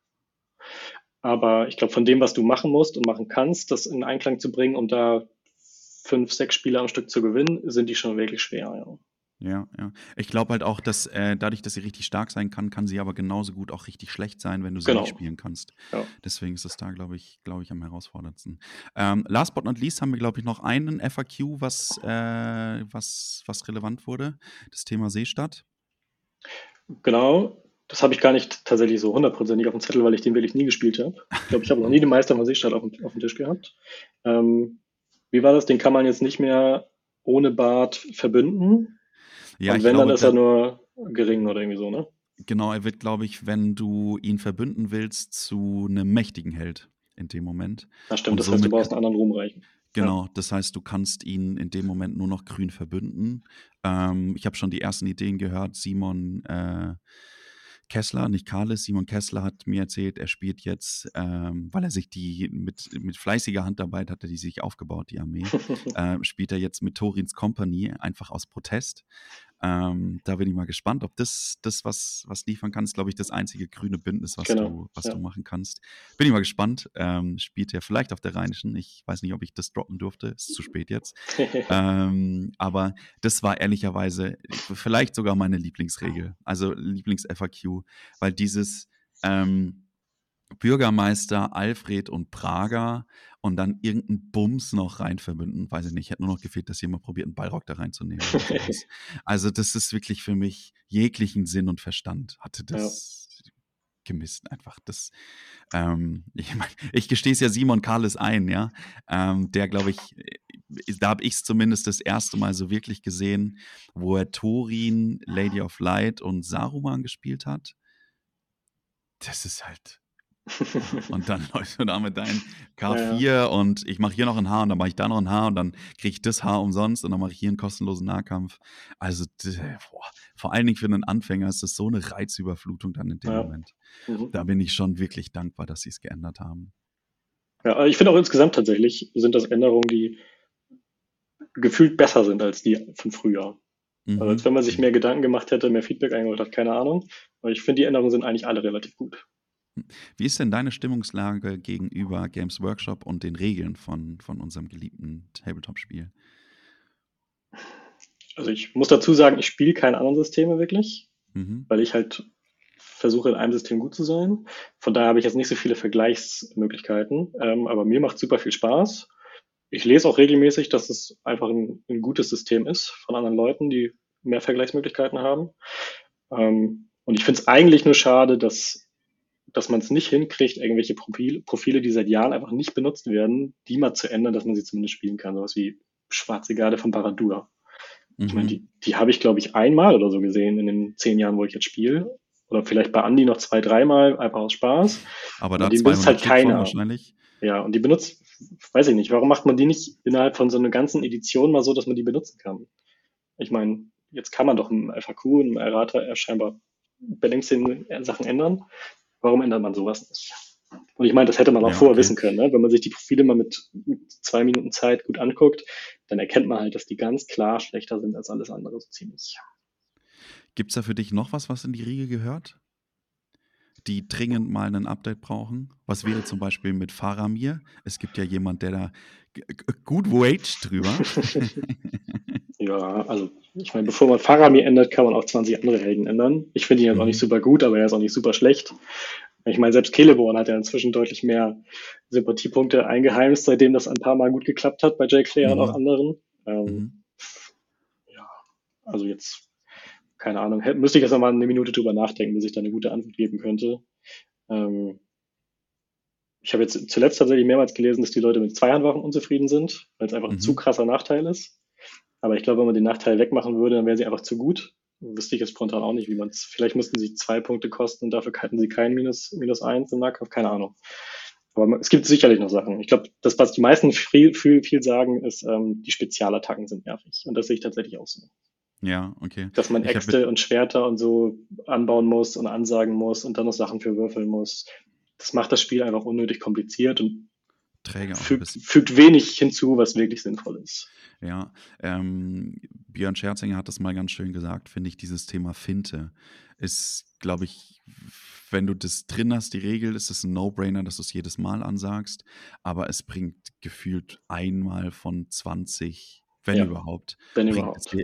Aber ich glaube, von dem, was du machen musst und machen kannst, das in Einklang zu bringen, um da fünf, sechs Spieler am Stück zu gewinnen, sind die schon wirklich schwer, ja. Ja, ja. Ich glaube halt auch, dass äh, dadurch, dass sie richtig stark sein kann, kann sie aber genauso gut auch richtig schlecht sein, wenn du sie genau. nicht spielen kannst. Ja. Deswegen ist es da, glaube ich, glaube ich, am herausforderndsten. Ähm, last but not least haben wir, glaube ich, noch einen FAQ, was, äh, was, was relevant wurde. Das Thema Seestadt. Genau. Das habe ich gar nicht tatsächlich so hundertprozentig auf dem Zettel, weil ich den wirklich nie gespielt habe. Ich glaube, ich habe noch nie den Meister von Seestadt auf, auf dem Tisch gehabt. Ähm, wie war das? Den kann man jetzt nicht mehr ohne Bart verbünden. Ja, Und wenn, glaube, dann ist er nur gering oder irgendwie so, ne? Genau, er wird, glaube ich, wenn du ihn verbünden willst, zu einem mächtigen Held in dem Moment. Das stimmt, Und das heißt, du brauchst einen anderen Ruhm reichen. Genau, das heißt, du kannst ihn in dem Moment nur noch grün verbünden. Ähm, ich habe schon die ersten Ideen gehört. Simon äh, Kessler, nicht Karles, Simon Kessler hat mir erzählt, er spielt jetzt, ähm, weil er sich die mit, mit fleißiger Handarbeit hat er die sich aufgebaut, die Armee, äh, spielt er jetzt mit Torins Company, einfach aus Protest. Ähm, da bin ich mal gespannt, ob das, das was, was liefern kann. ist, glaube ich, das einzige grüne Bündnis, was, genau, du, was ja. du machen kannst. Bin ich mal gespannt. Ähm, spielt er vielleicht auf der Rheinischen. Ich weiß nicht, ob ich das droppen durfte. Ist zu spät jetzt. ähm, aber das war ehrlicherweise vielleicht sogar meine Lieblingsregel. Also Lieblings-FAQ, weil dieses ähm, Bürgermeister Alfred und Prager und dann irgendeinen Bums noch rein verbünden. Weiß ich nicht, hätte nur noch gefehlt, dass jemand probiert, einen Ballrock da reinzunehmen. also das ist wirklich für mich jeglichen Sinn und Verstand hatte das ja. gemisst einfach. Das, ähm, ich, mein, ich gestehe es ja Simon Karles ein, ja, ähm, der glaube ich, äh, da habe ich es zumindest das erste Mal so wirklich gesehen, wo er Thorin, Lady of Light und Saruman gespielt hat. Das ist halt und dann läufst du da mit deinem K4 ja, ja. und ich mache hier noch ein Haar und dann mache ich da noch ein Haar und dann kriege ich das Haar umsonst und dann mache ich hier einen kostenlosen Nahkampf. Also boah, vor allen Dingen für einen Anfänger ist das so eine Reizüberflutung dann in dem ja. Moment. Mhm. Da bin ich schon wirklich dankbar, dass sie es geändert haben. Ja, ich finde auch insgesamt tatsächlich sind das Änderungen, die gefühlt besser sind als die von früher. Mhm. Also als wenn man sich mehr Gedanken gemacht hätte, mehr Feedback eingeholt hat, keine Ahnung. Aber ich finde, die Änderungen sind eigentlich alle relativ gut. Wie ist denn deine Stimmungslage gegenüber Games Workshop und den Regeln von, von unserem geliebten Tabletop-Spiel? Also ich muss dazu sagen, ich spiele keine anderen Systeme wirklich, mhm. weil ich halt versuche in einem System gut zu sein. Von daher habe ich jetzt nicht so viele Vergleichsmöglichkeiten, ähm, aber mir macht super viel Spaß. Ich lese auch regelmäßig, dass es einfach ein, ein gutes System ist von anderen Leuten, die mehr Vergleichsmöglichkeiten haben. Ähm, und ich finde es eigentlich nur schade, dass dass man es nicht hinkriegt, irgendwelche Profile, Profile, die seit Jahren einfach nicht benutzt werden, die mal zu ändern, dass man sie zumindest spielen kann. Sowas wie Schwarze Garde von Baradur. Mhm. Ich meine, die, die habe ich, glaube ich, einmal oder so gesehen in den zehn Jahren, wo ich jetzt spiele. Oder vielleicht bei Andi noch zwei, dreimal, einfach aus Spaß. Aber da die benutzt halt keiner. Wahrscheinlich. Ja, und die benutzt, weiß ich nicht, warum macht man die nicht innerhalb von so einer ganzen Edition mal so, dass man die benutzen kann? Ich meine, jetzt kann man doch im FAQ im Errata scheinbar bei den Sachen ändern. Warum ändert man sowas nicht? Und ich meine, das hätte man auch ja, vorher okay. wissen können. Ne? Wenn man sich die Profile mal mit, zwei Minuten Zeit gut anguckt, dann erkennt man halt, dass die ganz klar schlechter sind als alles andere so ziemlich. Gibt es da für dich noch was, was in die Riege gehört? Die dringend mal ein Update brauchen? Was wäre zum Beispiel mit Faramir? Es gibt ja jemand, der da gut waged drüber. ja, also ich meine, bevor man Faramir ändert, kann man auch 20 andere Helden ändern. Ich finde ihn jetzt mhm. auch nicht super gut, aber er ist auch nicht super schlecht. Ich meine, selbst Celeborn hat ja inzwischen deutlich mehr Sympathiepunkte eingeheimst, seitdem das ein paar Mal gut geklappt hat bei Jay Clare mhm. und auch anderen. Ähm, mhm. Ja, also jetzt, keine Ahnung, müsste ich jetzt nochmal eine Minute drüber nachdenken, bis ich da eine gute Antwort geben könnte. Ähm, ich habe jetzt zuletzt tatsächlich mehrmals gelesen, dass die Leute mit Zweihandwaffen unzufrieden sind, weil es einfach mhm. ein zu krasser Nachteil ist. Aber ich glaube, wenn man den Nachteil wegmachen würde, dann wäre sie einfach zu gut wüsste ich jetzt spontan auch nicht, wie man es. Vielleicht müssten sie zwei Punkte kosten und dafür hätten sie kein Minus, Minus eins im Nahkampf, keine Ahnung. Aber es gibt sicherlich noch Sachen. Ich glaube, das, was die meisten viel, viel, viel sagen, ist, ähm, die Spezialattacken sind nervig. Und das sehe ich tatsächlich auch so. Ja, okay. Dass man Äxte und Schwerter und so anbauen muss und ansagen muss und dann noch Sachen für würfeln muss. Das macht das Spiel einfach unnötig kompliziert und Träger fügt, fügt wenig hinzu, was wirklich sinnvoll ist. Ja, ähm, Björn Scherzinger hat das mal ganz schön gesagt, finde ich, dieses Thema Finte ist, glaube ich, wenn du das drin hast, die Regel, ist es ein No-Brainer, dass du es jedes Mal ansagst, aber es bringt gefühlt einmal von 20, wenn ja, überhaupt, wenn überhaupt.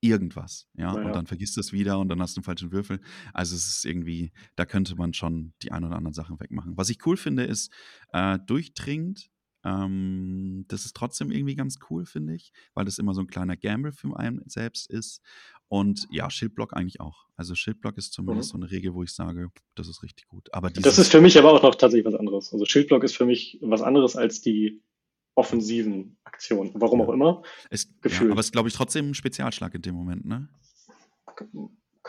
irgendwas, ja, ja, und dann vergisst du es wieder und dann hast du einen falschen Würfel. Also es ist irgendwie, da könnte man schon die ein oder anderen Sachen wegmachen. Was ich cool finde, ist äh, durchdringend ähm, das ist trotzdem irgendwie ganz cool, finde ich, weil das immer so ein kleiner Gamble für einen selbst ist. Und ja, Schildblock eigentlich auch. Also Schildblock ist zumindest mhm. so eine Regel, wo ich sage, das ist richtig gut. Aber das ist für mich aber auch noch tatsächlich was anderes. Also Schildblock ist für mich was anderes als die offensiven Aktionen. Warum ja. auch immer. Es, ja, aber es ist, glaube ich, trotzdem ein Spezialschlag in dem Moment, ne?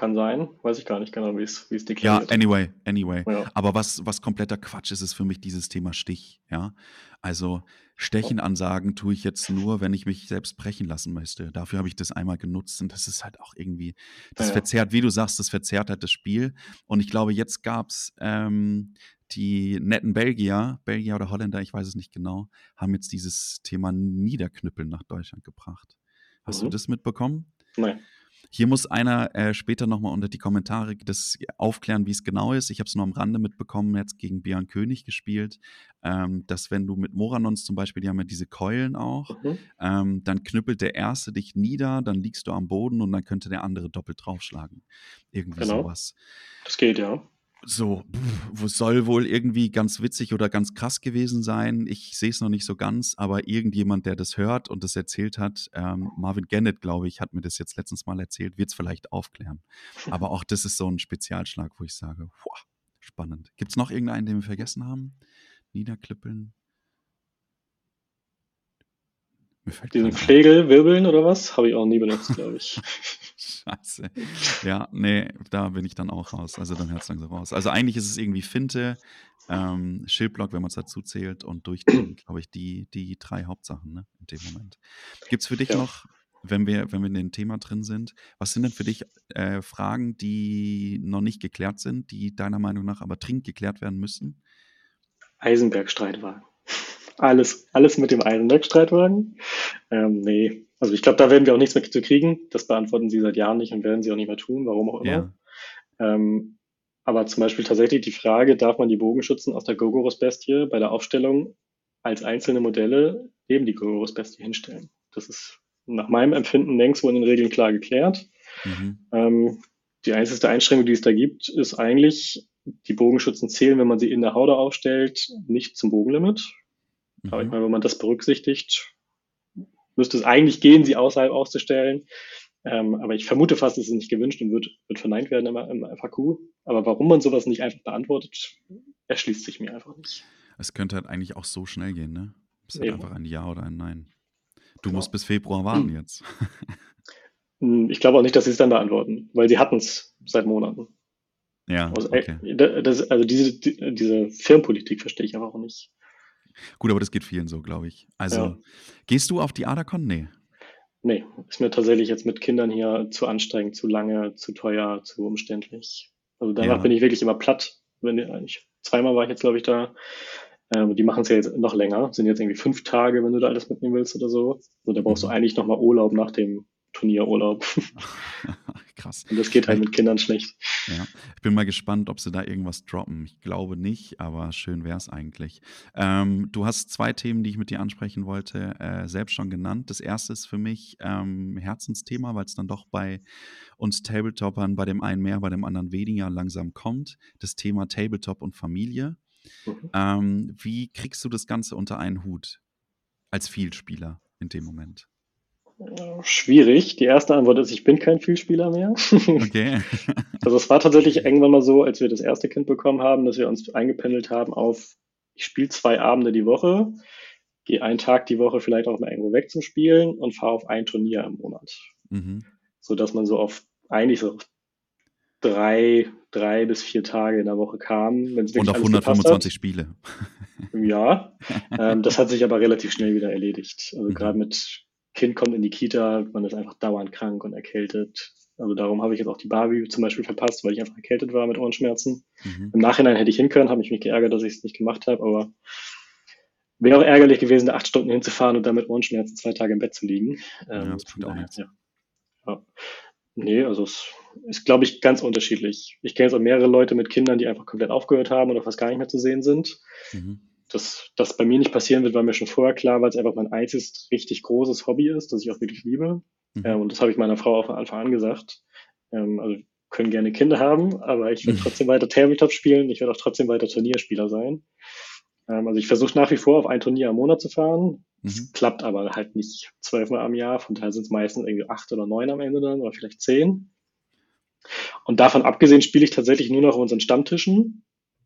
Kann sein, weiß ich gar nicht genau, wie es deklariert. Ja, anyway, anyway. Ja. Aber was, was kompletter Quatsch ist, ist für mich dieses Thema Stich, ja. Also Stechenansagen tue ich jetzt nur, wenn ich mich selbst brechen lassen möchte. Dafür habe ich das einmal genutzt und das ist halt auch irgendwie, das ja. verzerrt, wie du sagst, das verzerrt halt das Spiel. Und ich glaube, jetzt gab es ähm, die netten Belgier, Belgier oder Holländer, ich weiß es nicht genau, haben jetzt dieses Thema Niederknüppeln nach Deutschland gebracht. Hast mhm. du das mitbekommen? Nein. Hier muss einer äh, später nochmal unter die Kommentare das aufklären, wie es genau ist. Ich habe es nur am Rande mitbekommen, jetzt gegen Björn König gespielt, ähm, dass wenn du mit Moranons zum Beispiel, die haben ja diese Keulen auch, mhm. ähm, dann knüppelt der Erste dich nieder, dann liegst du am Boden und dann könnte der andere doppelt draufschlagen. Irgendwie genau. sowas. Das geht, ja so, soll wohl irgendwie ganz witzig oder ganz krass gewesen sein. Ich sehe es noch nicht so ganz, aber irgendjemand, der das hört und das erzählt hat, ähm, Marvin Gennett, glaube ich, hat mir das jetzt letztens mal erzählt, wird es vielleicht aufklären. Aber auch das ist so ein Spezialschlag, wo ich sage, wow, spannend. Gibt es noch irgendeinen, den wir vergessen haben? Niederklippeln? Diesen Schlägel, Wirbeln oder was? Habe ich auch nie benutzt, glaube ich. Scheiße. Ja, nee, da bin ich dann auch raus. Also dann hört es langsam raus. Also eigentlich ist es irgendwie Finte, ähm, Schildblock, wenn man es dazu zählt, und durchziehen, glaube ich, die, die drei Hauptsachen ne, in dem Moment. Gibt es für dich ja. noch, wenn wir, wenn wir in dem Thema drin sind, was sind denn für dich äh, Fragen, die noch nicht geklärt sind, die deiner Meinung nach aber dringend geklärt werden müssen? Eisenberg-Streitwagen. Alles, alles mit dem Eisenberg-Streitwagen. Ähm, nee, also ich glaube, da werden wir auch nichts mehr zu kriegen. Das beantworten sie seit Jahren nicht und werden sie auch nicht mehr tun, warum auch immer. Ja. Ähm, aber zum Beispiel tatsächlich die Frage, darf man die Bogenschützen aus der Gogorus-Bestie bei der Aufstellung als einzelne Modelle neben die Gogorus-Bestie hinstellen? Das ist nach meinem Empfinden längst wohl in den Regeln klar geklärt. Mhm. Ähm, die einzige Einschränkung, die es da gibt, ist eigentlich, die Bogenschützen zählen, wenn man sie in der Haude aufstellt, nicht zum Bogenlimit. Mhm. Aber ich meine, wenn man das berücksichtigt, müsste es eigentlich gehen, sie außerhalb auszustellen. Ähm, aber ich vermute fast, es ist nicht gewünscht und wird, wird verneint werden im, im FAQ. Aber warum man sowas nicht einfach beantwortet, erschließt sich mir einfach nicht. Es könnte halt eigentlich auch so schnell gehen, ne? Es ist halt einfach ein Ja oder ein Nein. Du genau. musst bis Februar warten hm. jetzt. Hm, ich glaube auch nicht, dass sie es dann beantworten, weil sie hatten es seit Monaten. Ja. Also, okay. das, also diese, die, diese Firmenpolitik verstehe ich einfach auch nicht. Gut, aber das geht vielen so, glaube ich. Also, ja. gehst du auf die Adacon? Nee. Nee, ist mir tatsächlich jetzt mit Kindern hier zu anstrengend, zu lange, zu teuer, zu umständlich. Also danach ja. bin ich wirklich immer platt. Wenn ich, zweimal war ich jetzt, glaube ich, da. Ähm, die machen es ja jetzt noch länger, sind jetzt irgendwie fünf Tage, wenn du da alles mitnehmen willst oder so. Also da brauchst mhm. du eigentlich nochmal Urlaub nach dem Turnierurlaub. Krass. Und das geht halt mit Kindern schlecht. Ja. Ich bin mal gespannt, ob sie da irgendwas droppen. Ich glaube nicht, aber schön wäre es eigentlich. Ähm, du hast zwei Themen, die ich mit dir ansprechen wollte, äh, selbst schon genannt. Das erste ist für mich ähm, Herzensthema, weil es dann doch bei uns Tabletoppern, bei dem einen mehr, bei dem anderen weniger langsam kommt. Das Thema Tabletop und Familie. Mhm. Ähm, wie kriegst du das Ganze unter einen Hut als Vielspieler in dem Moment? Schwierig. Die erste Antwort ist, ich bin kein Vielspieler mehr. Okay. also es war tatsächlich irgendwann mal so, als wir das erste Kind bekommen haben, dass wir uns eingependelt haben auf, ich spiele zwei Abende die Woche, gehe einen Tag die Woche vielleicht auch mal irgendwo weg zum Spielen und fahre auf ein Turnier im Monat. Mhm. So dass man so auf eigentlich so drei, drei bis vier Tage in der Woche kam. Wenn's und auf 125 Spiele. Ja, ähm, das hat sich aber relativ schnell wieder erledigt. Also mhm. gerade mit Kind kommt in die Kita, man ist einfach dauernd krank und erkältet. Also darum habe ich jetzt auch die Barbie zum Beispiel verpasst, weil ich einfach erkältet war mit Ohrenschmerzen. Mhm. Im Nachhinein hätte ich hin können, habe mich mich geärgert, dass ich es nicht gemacht habe, aber wäre auch ärgerlich gewesen, da acht Stunden hinzufahren und dann mit Ohrenschmerzen zwei Tage im Bett zu liegen. Ja, ähm, das tut auch nichts. Ja. ja. Nee, also es ist, glaube ich, ganz unterschiedlich. Ich kenne jetzt auch mehrere Leute mit Kindern, die einfach komplett aufgehört haben oder fast gar nicht mehr zu sehen sind. Mhm dass das bei mir nicht passieren wird, war mir schon vorher klar, weil es einfach mein einziges richtig großes Hobby ist, das ich auch wirklich liebe. Mhm. Ähm, und das habe ich meiner Frau auch von Anfang an gesagt. Ähm, also können gerne Kinder haben, aber ich werde mhm. trotzdem weiter Tabletop spielen. Ich werde auch trotzdem weiter Turnierspieler sein. Ähm, also ich versuche nach wie vor auf ein Turnier am Monat zu fahren. Mhm. klappt aber halt nicht zwölfmal am Jahr. Von daher sind es meistens irgendwie acht oder neun am Ende dann oder vielleicht zehn. Und davon abgesehen spiele ich tatsächlich nur noch auf unseren Stammtischen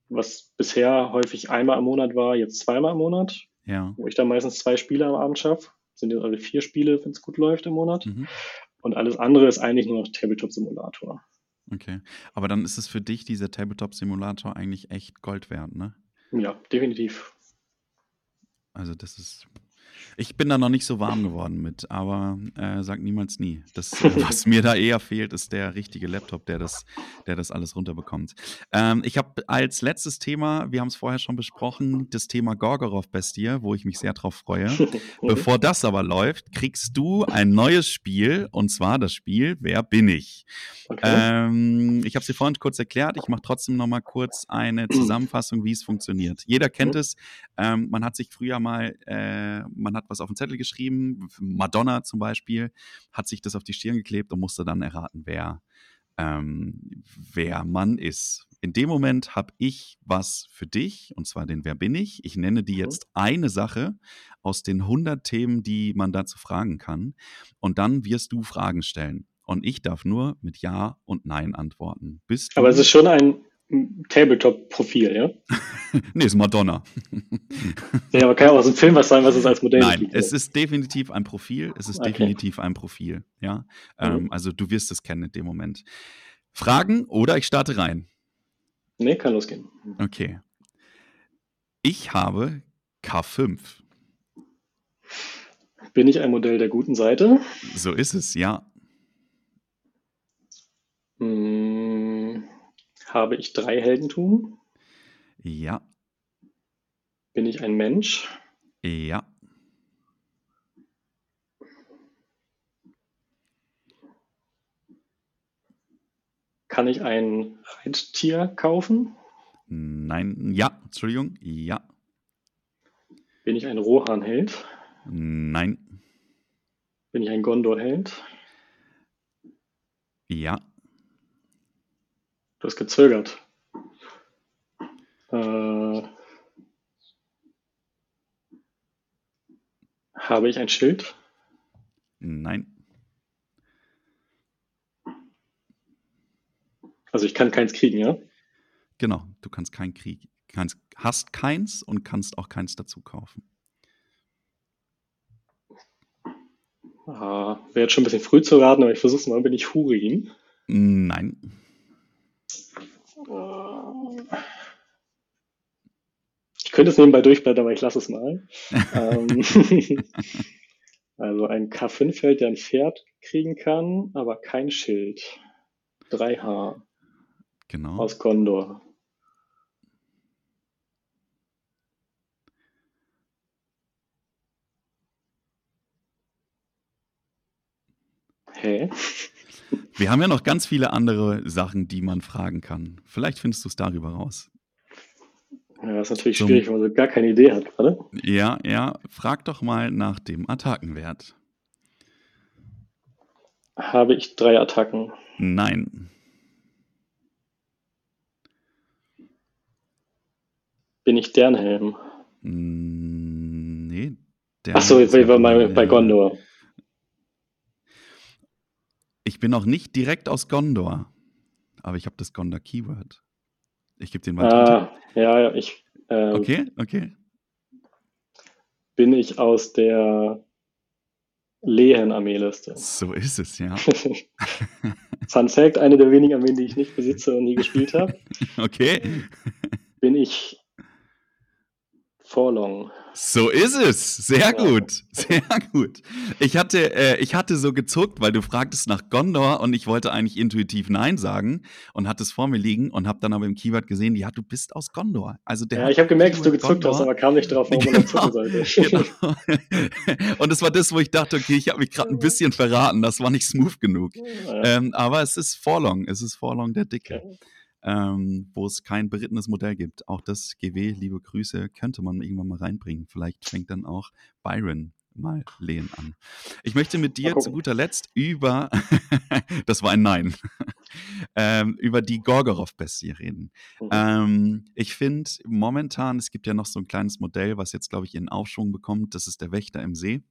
was bisher häufig einmal im Monat war, jetzt zweimal im Monat. Ja. Wo ich dann meistens zwei Spiele am Abend schaffe. Sind jetzt also vier Spiele, wenn es gut läuft im Monat. Mhm. Und alles andere ist eigentlich nur noch Tabletop-Simulator. Okay. Aber dann ist es für dich, dieser Tabletop-Simulator, eigentlich echt Gold wert, ne? Ja, definitiv. Also das ist ich bin da noch nicht so warm geworden mit, aber äh, sag niemals nie. Das, was mir da eher fehlt, ist der richtige Laptop, der das, der das alles runterbekommt. Ähm, ich habe als letztes Thema, wir haben es vorher schon besprochen, das Thema Gorgorov-Bestie, wo ich mich sehr drauf freue. Bevor das aber läuft, kriegst du ein neues Spiel und zwar das Spiel Wer bin ich? Okay. Ähm, ich habe es dir vorhin kurz erklärt. Ich mache trotzdem noch mal kurz eine Zusammenfassung, wie es funktioniert. Jeder kennt mhm. es. Ähm, man hat sich früher mal, äh, man hat was auf den Zettel geschrieben, Madonna zum Beispiel, hat sich das auf die Stirn geklebt und musste dann erraten, wer, ähm, wer man ist. In dem Moment habe ich was für dich, und zwar den Wer bin ich? Ich nenne dir mhm. jetzt eine Sache aus den 100 Themen, die man dazu fragen kann. Und dann wirst du Fragen stellen. Und ich darf nur mit Ja und Nein antworten. Bist Aber es ist schon ein, Tabletop-Profil, ja? nee, ist Madonna. ja, aber kann ja auch so ein Film was sein, was es als Modell Nein, gibt. es ist definitiv ein Profil. Es ist Okay. definitiv ein Profil, ja. Mhm. Ähm, also du wirst es kennen in dem Moment. Fragen oder ich starte rein. Nee, kann losgehen. Okay. Ich habe K5. Bin ich ein Modell der guten Seite? So ist es, ja. Hm, habe ich drei Heldentum? Ja. Bin ich ein Mensch? Ja. Kann ich ein Reittier kaufen? Nein. Ja. Entschuldigung. Ja. Bin ich ein Rohan-Held? Nein. Bin ich ein Gondor-Held? Ja. Du hast gezögert. Äh, habe ich ein Schild? Nein. Also ich kann keins kriegen, ja? Genau. Du kannst keinen Krieg. Kannst, hast keins und kannst auch keins dazu kaufen. Ah, Wäre jetzt schon ein bisschen früh zu raten, aber ich versuche es mal. Bin ich Hurin? Nein. Ich könnte es nebenbei durchblättern, aber ich lasse es mal. ähm, also ein K5-Feld, der ein Pferd kriegen kann, aber kein Schild. 3H Genau. aus Gondor. Hä? Wir haben ja noch ganz viele andere Sachen, die man fragen kann. Vielleicht findest du es darüber raus. Ja, das ist natürlich Zum- schwierig, wenn man so gar keine Idee hat gerade. Ja, ja. Frag doch mal nach dem Attackenwert. Habe ich drei Attacken? Nein. Bin ich Dernhelm? Mm, Nee. Der Achso, ist bei, ja bei, bei. Gondor. Ich bin auch nicht direkt aus Gondor, aber ich habe das Gondor-Keyword. Ich gebe den weiter. Ah, ja, ja, ich ähm, Okay, okay. bin ich aus der Lehen-Armeeliste. So ist es, ja. Fun Fact, eine der wenigen Armeen, die ich nicht besitze und nie gespielt habe, Okay. bin ich Forlong. So ist es. Sehr Ja. gut. Sehr gut. Ich hatte, äh, ich hatte so gezuckt, weil du fragtest nach Gondor und ich wollte eigentlich intuitiv Nein sagen und hatte es vor mir liegen und habe dann aber im Keyword gesehen, ja, du bist aus Gondor. Also der Ja, ich habe gemerkt, dass du gezuckt hast, Gondor. aber kam nicht drauf, warum man das zucken sollte. Genau. Und es war das, wo ich dachte, okay, ich habe mich gerade ein bisschen verraten. Das war nicht smooth genug. Ja, Ähm, aber es ist Forlong. Es ist Forlong der Dicke. okay. Ähm, wo es kein berittenes Modell gibt. Auch das GW, liebe Grüße, könnte man irgendwann mal reinbringen. Vielleicht fängt dann auch Byron mal Lehen an. Ich möchte mit dir zu guter Letzt über, das war ein Nein, ähm, über die Gorgoroth-Bestie reden. Mhm. Ähm, ich finde momentan, es gibt ja noch so ein kleines Modell, was jetzt, glaube ich, ihren Aufschwung bekommt. Das ist der Wächter im See.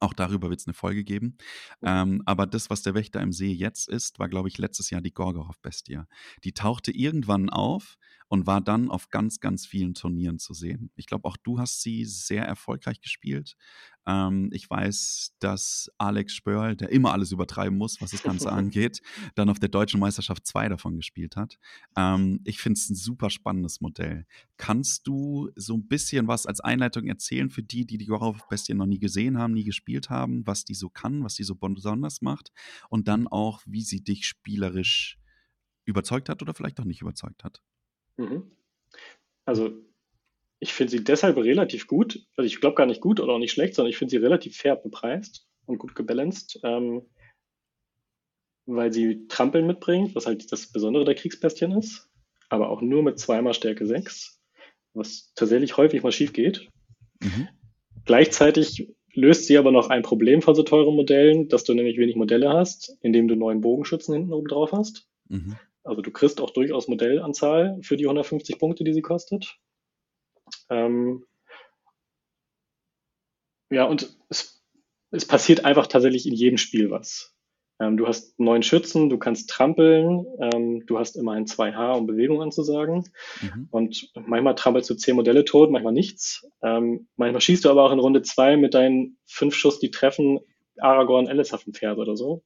Auch darüber wird es eine Folge geben. Ähm, aber das, was der Wächter im See jetzt ist, war, glaube ich, letztes Jahr die Gorgoroth-Bestie. Die tauchte irgendwann auf und war dann auf ganz, ganz vielen Turnieren zu sehen. Ich glaube, auch du hast sie sehr erfolgreich gespielt. Ähm, ich weiß, dass Alex Spörl, der immer alles übertreiben muss, was das Ganze angeht, dann auf der Deutschen Meisterschaft zwei davon gespielt hat. Ähm, ich finde es ein super spannendes Modell. Kannst du so ein bisschen was als Einleitung erzählen für die, die die Gorgoroth-Bestie noch nie gesehen haben, nie gespielt haben, was die so kann, was die so besonders macht und dann auch, wie sie dich spielerisch überzeugt hat oder vielleicht auch nicht überzeugt hat? Mhm. Also, ich finde sie deshalb relativ gut. Also, ich glaube gar nicht gut oder auch nicht schlecht, sondern ich finde sie relativ fair bepreist und gut gebalanced, ähm, weil sie Trampeln mitbringt, was halt das Besondere der Kriegsbestien ist, aber auch nur mit zweimal Stärke 6, was tatsächlich häufig mal schief geht. Mhm. Gleichzeitig löst sie aber noch ein Problem von so teuren Modellen, dass du nämlich wenig Modelle hast, indem du neuen Bogenschützen hinten oben drauf hast. Mhm. Also du kriegst auch durchaus Modellanzahl für die 150 Punkte, die sie kostet. Ähm, ja, und es, es passiert einfach tatsächlich in jedem Spiel was. Ähm, du hast neun Schützen, du kannst trampeln, ähm, du hast immerhin zwei H, um Bewegung anzusagen. Mhm. Und manchmal trampelst du zehn Modelle tot, manchmal nichts. Ähm, manchmal schießt du aber auch in Runde zwei mit deinen fünf Schuss, die treffen, Aragorn Pferd oder so.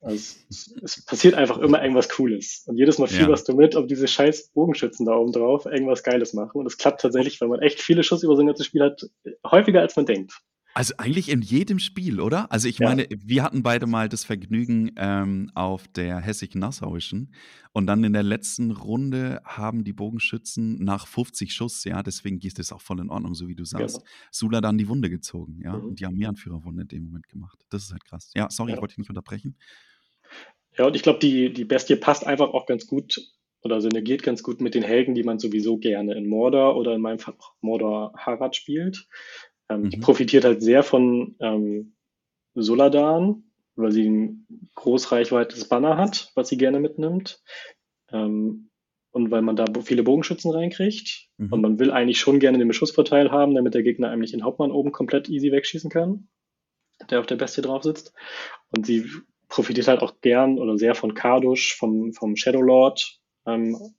Also es, passiert einfach immer irgendwas Cooles. Und jedes Mal fieberst ja. du mit, ob diese scheiß Bogenschützen da oben drauf irgendwas Geiles machen. Und es klappt tatsächlich, wenn man echt viele Schuss über so ein ganzes Spiel hat, häufiger als man denkt. Also eigentlich in jedem Spiel, oder? Also ich ja. meine, wir hatten beide mal das Vergnügen ähm, auf der Hessig-Nassauischen und dann in der letzten Runde haben die Bogenschützen nach 50 Schuss, ja, deswegen geht es auch voll in Ordnung, so wie du sagst, genau. Sula dann die Wunde gezogen, ja, mhm. und die Armeeanführerwunde in dem Moment gemacht. Das ist halt krass. Ja, sorry, ja. ich wollte dich nicht unterbrechen. Ja, und ich glaube, die, die Bestie passt einfach auch ganz gut oder synergiert ganz gut mit den Helden, die man sowieso gerne in Mordor oder in meinem Fall auch Mordor Harad spielt. Ähm, mhm. Die profitiert halt sehr von ähm, Soladan, weil sie ein großreichweites Banner hat, was sie gerne mitnimmt. Ähm, und weil man da viele Bogenschützen reinkriegt. Mhm. Und man will eigentlich schon gerne den Beschussvorteil haben, damit der Gegner eigentlich den Hauptmann oben komplett easy wegschießen kann, der auf der Bestie drauf sitzt. Und sie profitiert halt auch gern oder sehr von Kardush, vom, vom Shadow Lord, ähm,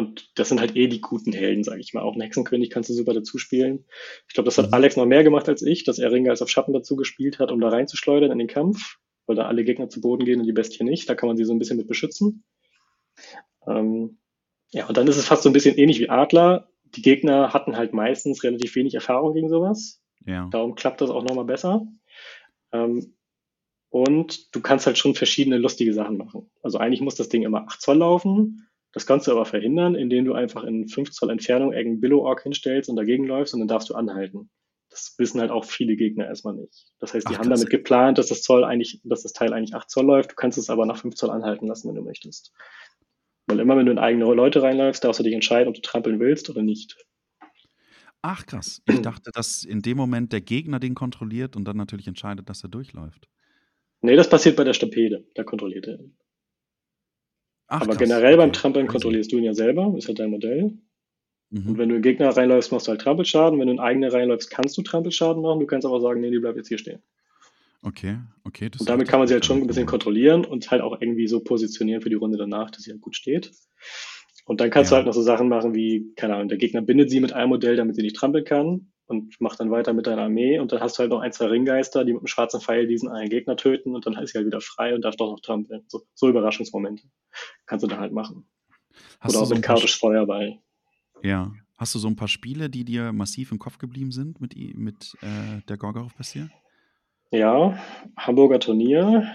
und das sind halt eh die guten Helden, sage ich mal. Auch einen Hexenkönig kannst du super dazu spielen. Ich glaube, das hat mhm. Alex noch mehr gemacht als ich, dass er Ringer als auf Schatten dazu gespielt hat, um da reinzuschleudern in den Kampf, weil da alle Gegner zu Boden gehen und die Bestie nicht. Da kann man sie so ein bisschen mit beschützen. Ähm, ja, und dann ist es fast so ein bisschen ähnlich wie Adler. Die Gegner hatten halt meistens relativ wenig Erfahrung gegen sowas. Ja. Darum klappt das auch nochmal besser. Ähm, und du kannst halt schon verschiedene lustige Sachen machen. Also eigentlich muss das Ding immer 8 Zoll laufen das kannst du aber verhindern, indem du einfach in 5 Zoll Entfernung irgendeinen Billow-Ork hinstellst und dagegen läufst und dann darfst du anhalten. Das wissen halt auch viele Gegner erstmal nicht. Das heißt, die Ach, haben damit geplant, dass das Zoll eigentlich, dass das Teil eigentlich 8 Zoll läuft. Du kannst es aber nach 5 Zoll anhalten lassen, wenn du möchtest. Weil immer, wenn du in eigene Leute reinläufst, darfst du dich entscheiden, ob du trampeln willst oder nicht. Ach krass. Ich dachte, dass in dem Moment der Gegner den kontrolliert und dann natürlich entscheidet, dass er durchläuft. Nee, das passiert bei der Stampede. Da kontrolliert er ihn. Ach, Aber krass. generell beim Trampeln kontrollierst du ihn ja selber, ist halt dein Modell. Mhm. Und wenn du in Gegner reinläufst, machst du halt Trampelschaden. Wenn du in eigene reinläufst, kannst du Trampelschaden machen. Du kannst aber sagen, nee, die bleibt jetzt hier stehen. Okay, okay. und damit kann man sie halt schon ein bisschen kontrollieren und halt auch irgendwie so positionieren für die Runde danach, dass sie halt gut steht. Und dann kannst ja. du halt noch so Sachen machen wie, keine Ahnung, der Gegner bindet sie mit einem Modell, damit sie nicht trampeln kann und macht dann weiter mit deiner Armee und dann hast du halt noch ein, zwei Ringgeister, die mit einem schwarzen Pfeil diesen einen Gegner töten und dann ist sie halt wieder frei und darf doch noch trampeln. So, so Überraschungsmomente kannst du da halt machen. Hast Oder auch so mit Kartisch Feuerball. Ja. Hast du so ein paar Spiele, die dir massiv im Kopf geblieben sind mit, mit äh, der Gorgoroth passier Ja, Hamburger Turnier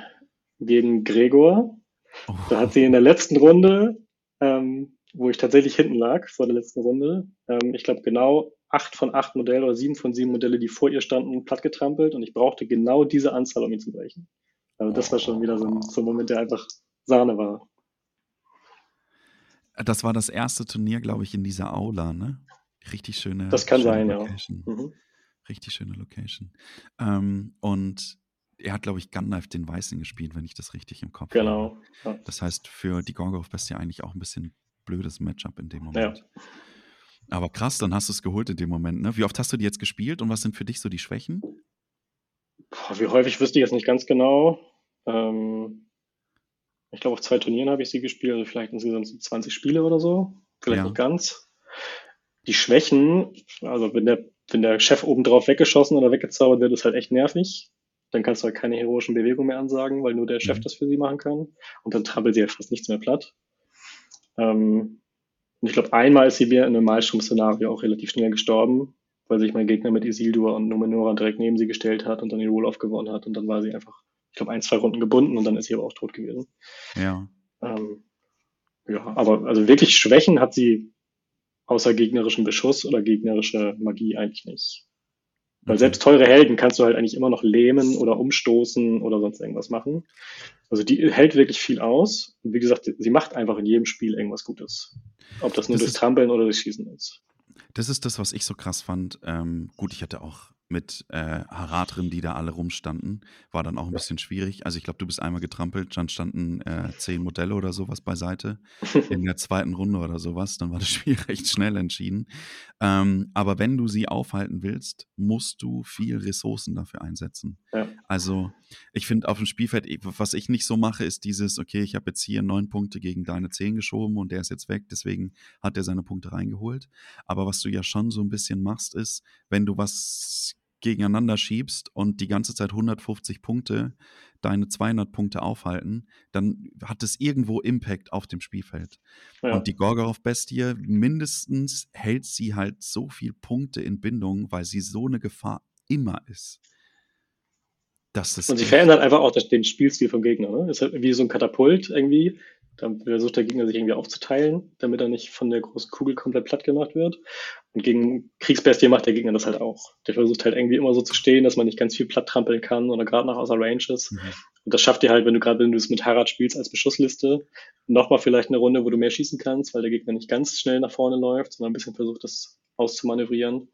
gegen Gregor. Oh. Da hat sie in der letzten Runde, ähm, wo ich tatsächlich hinten lag vor der letzten Runde, ähm, ich glaube genau acht von acht Modelle oder sieben von sieben Modelle, die vor ihr standen, plattgetrampelt und ich brauchte genau diese Anzahl, um ihn zu brechen. Also das war schon wieder so ein, so ein Moment, der einfach Sahne war. Das war das erste Turnier, glaube ich, in dieser Aula, ne? Richtig schöne. Das kann schöne sein, Location. ja. Mhm. Richtig schöne Location. Ähm, und er hat, glaube ich, Gandalf den Weißen gespielt, wenn ich das richtig im Kopf genau, habe. Genau. Ja. Das heißt, für die Gorgoroth Bestie eigentlich auch ein bisschen blödes Matchup in dem Moment. Ja. Aber krass, dann hast du es geholt in dem Moment. Ne? Wie oft hast du die jetzt gespielt und was sind für dich so die Schwächen? Boah, wie häufig wüsste ich jetzt nicht ganz genau. Ähm, ich glaube, auf zwei Turnieren habe ich sie gespielt, also vielleicht insgesamt so 20 Spiele oder so. Vielleicht ja. nicht ganz. Die Schwächen, also wenn der, wenn der Chef oben drauf weggeschossen oder weggezaubert wird, ist halt echt nervig. Dann kannst du halt keine heroischen Bewegungen mehr ansagen, weil nur der Chef mhm. das für sie machen kann. Und dann trampelt sie halt fast nichts mehr platt. Ähm, und ich glaube, einmal ist sie mir in einem Malstrom-Szenario auch relativ schnell gestorben, weil sich mein Gegner mit Isildur und Numenora direkt neben sie gestellt hat und dann den Roll-Off gewonnen hat. Und dann war sie einfach, ich glaube, ein, zwei Runden gebunden und dann ist sie aber auch tot gewesen. Ja. Ähm, ja, aber also wirklich Schwächen hat sie außer gegnerischen Beschuss oder gegnerische Magie eigentlich nicht. Weil selbst teure Helden kannst du halt eigentlich immer noch lähmen oder umstoßen oder sonst irgendwas machen. Also die hält wirklich viel aus. Und wie gesagt, sie macht einfach in jedem Spiel irgendwas Gutes. Ob das nur das durch Trampeln oder durch Schießen ist. Das ist das, was ich so krass fand. Ähm, gut, ich hatte auch mit äh, Haratrim, die da alle rumstanden, war dann auch ein bisschen schwierig. Also ich glaube, du bist einmal getrampelt, dann standen äh, zehn Modelle oder sowas beiseite in der zweiten Runde oder sowas. Dann war das Spiel recht schnell entschieden. Ähm, aber wenn du sie aufhalten willst, musst du viel Ressourcen dafür einsetzen. Ja. Also ich finde auf dem Spielfeld, was ich nicht so mache, ist dieses, okay, ich habe jetzt hier neun Punkte gegen deine zehn geschoben und der ist jetzt weg, deswegen hat er seine Punkte reingeholt. Aber was du ja schon so ein bisschen machst, ist, wenn du was gegeneinander schiebst und die ganze Zeit 150 Punkte deine 200 Punkte aufhalten, dann hat es irgendwo Impact auf dem Spielfeld. Ja. Und die Gorgorov-Bestie, mindestens hält sie halt so viel Punkte in Bindung, weil sie so eine Gefahr immer ist. Das ist und sie verändert einfach auch den Spielstil vom Gegner. Ne? ist halt wie so ein Katapult irgendwie. Dann versucht der Gegner sich irgendwie aufzuteilen, damit er nicht von der großen Kugel komplett platt gemacht wird. Und gegen Kriegsbestie macht der Gegner das halt auch. Der versucht halt irgendwie immer so zu stehen, dass man nicht ganz viel platt trampeln kann oder gerade noch außer Range ist. Mhm. Und das schafft dir halt, wenn du gerade, wenn du es mit Harad spielst als Beschussliste, nochmal vielleicht eine Runde, wo du mehr schießen kannst, weil der Gegner nicht ganz schnell nach vorne läuft, sondern ein bisschen versucht, das auszumanövrieren.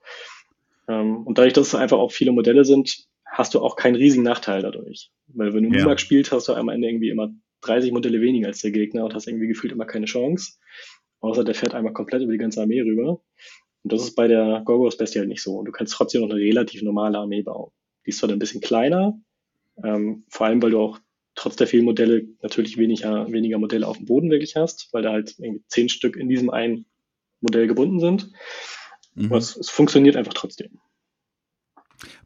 Ähm, und dadurch, dass es einfach auch viele Modelle sind, hast du auch keinen riesigen Nachteil dadurch. Weil wenn du ja. Mumak spielst, hast du am Ende irgendwie immer 30 Modelle weniger als der Gegner und hast irgendwie gefühlt immer keine Chance. Außer der fährt einmal komplett über die ganze Armee rüber. Und das ist bei der Gorgos Bestie halt nicht so. Und du kannst trotzdem noch eine relativ normale Armee bauen. Die ist zwar ein bisschen kleiner, ähm, vor allem weil du auch trotz der vielen Modelle natürlich weniger, weniger Modelle auf dem Boden wirklich hast, weil da halt irgendwie zehn Stück in diesem einen Modell gebunden sind. Mhm. Aber es, es funktioniert einfach trotzdem.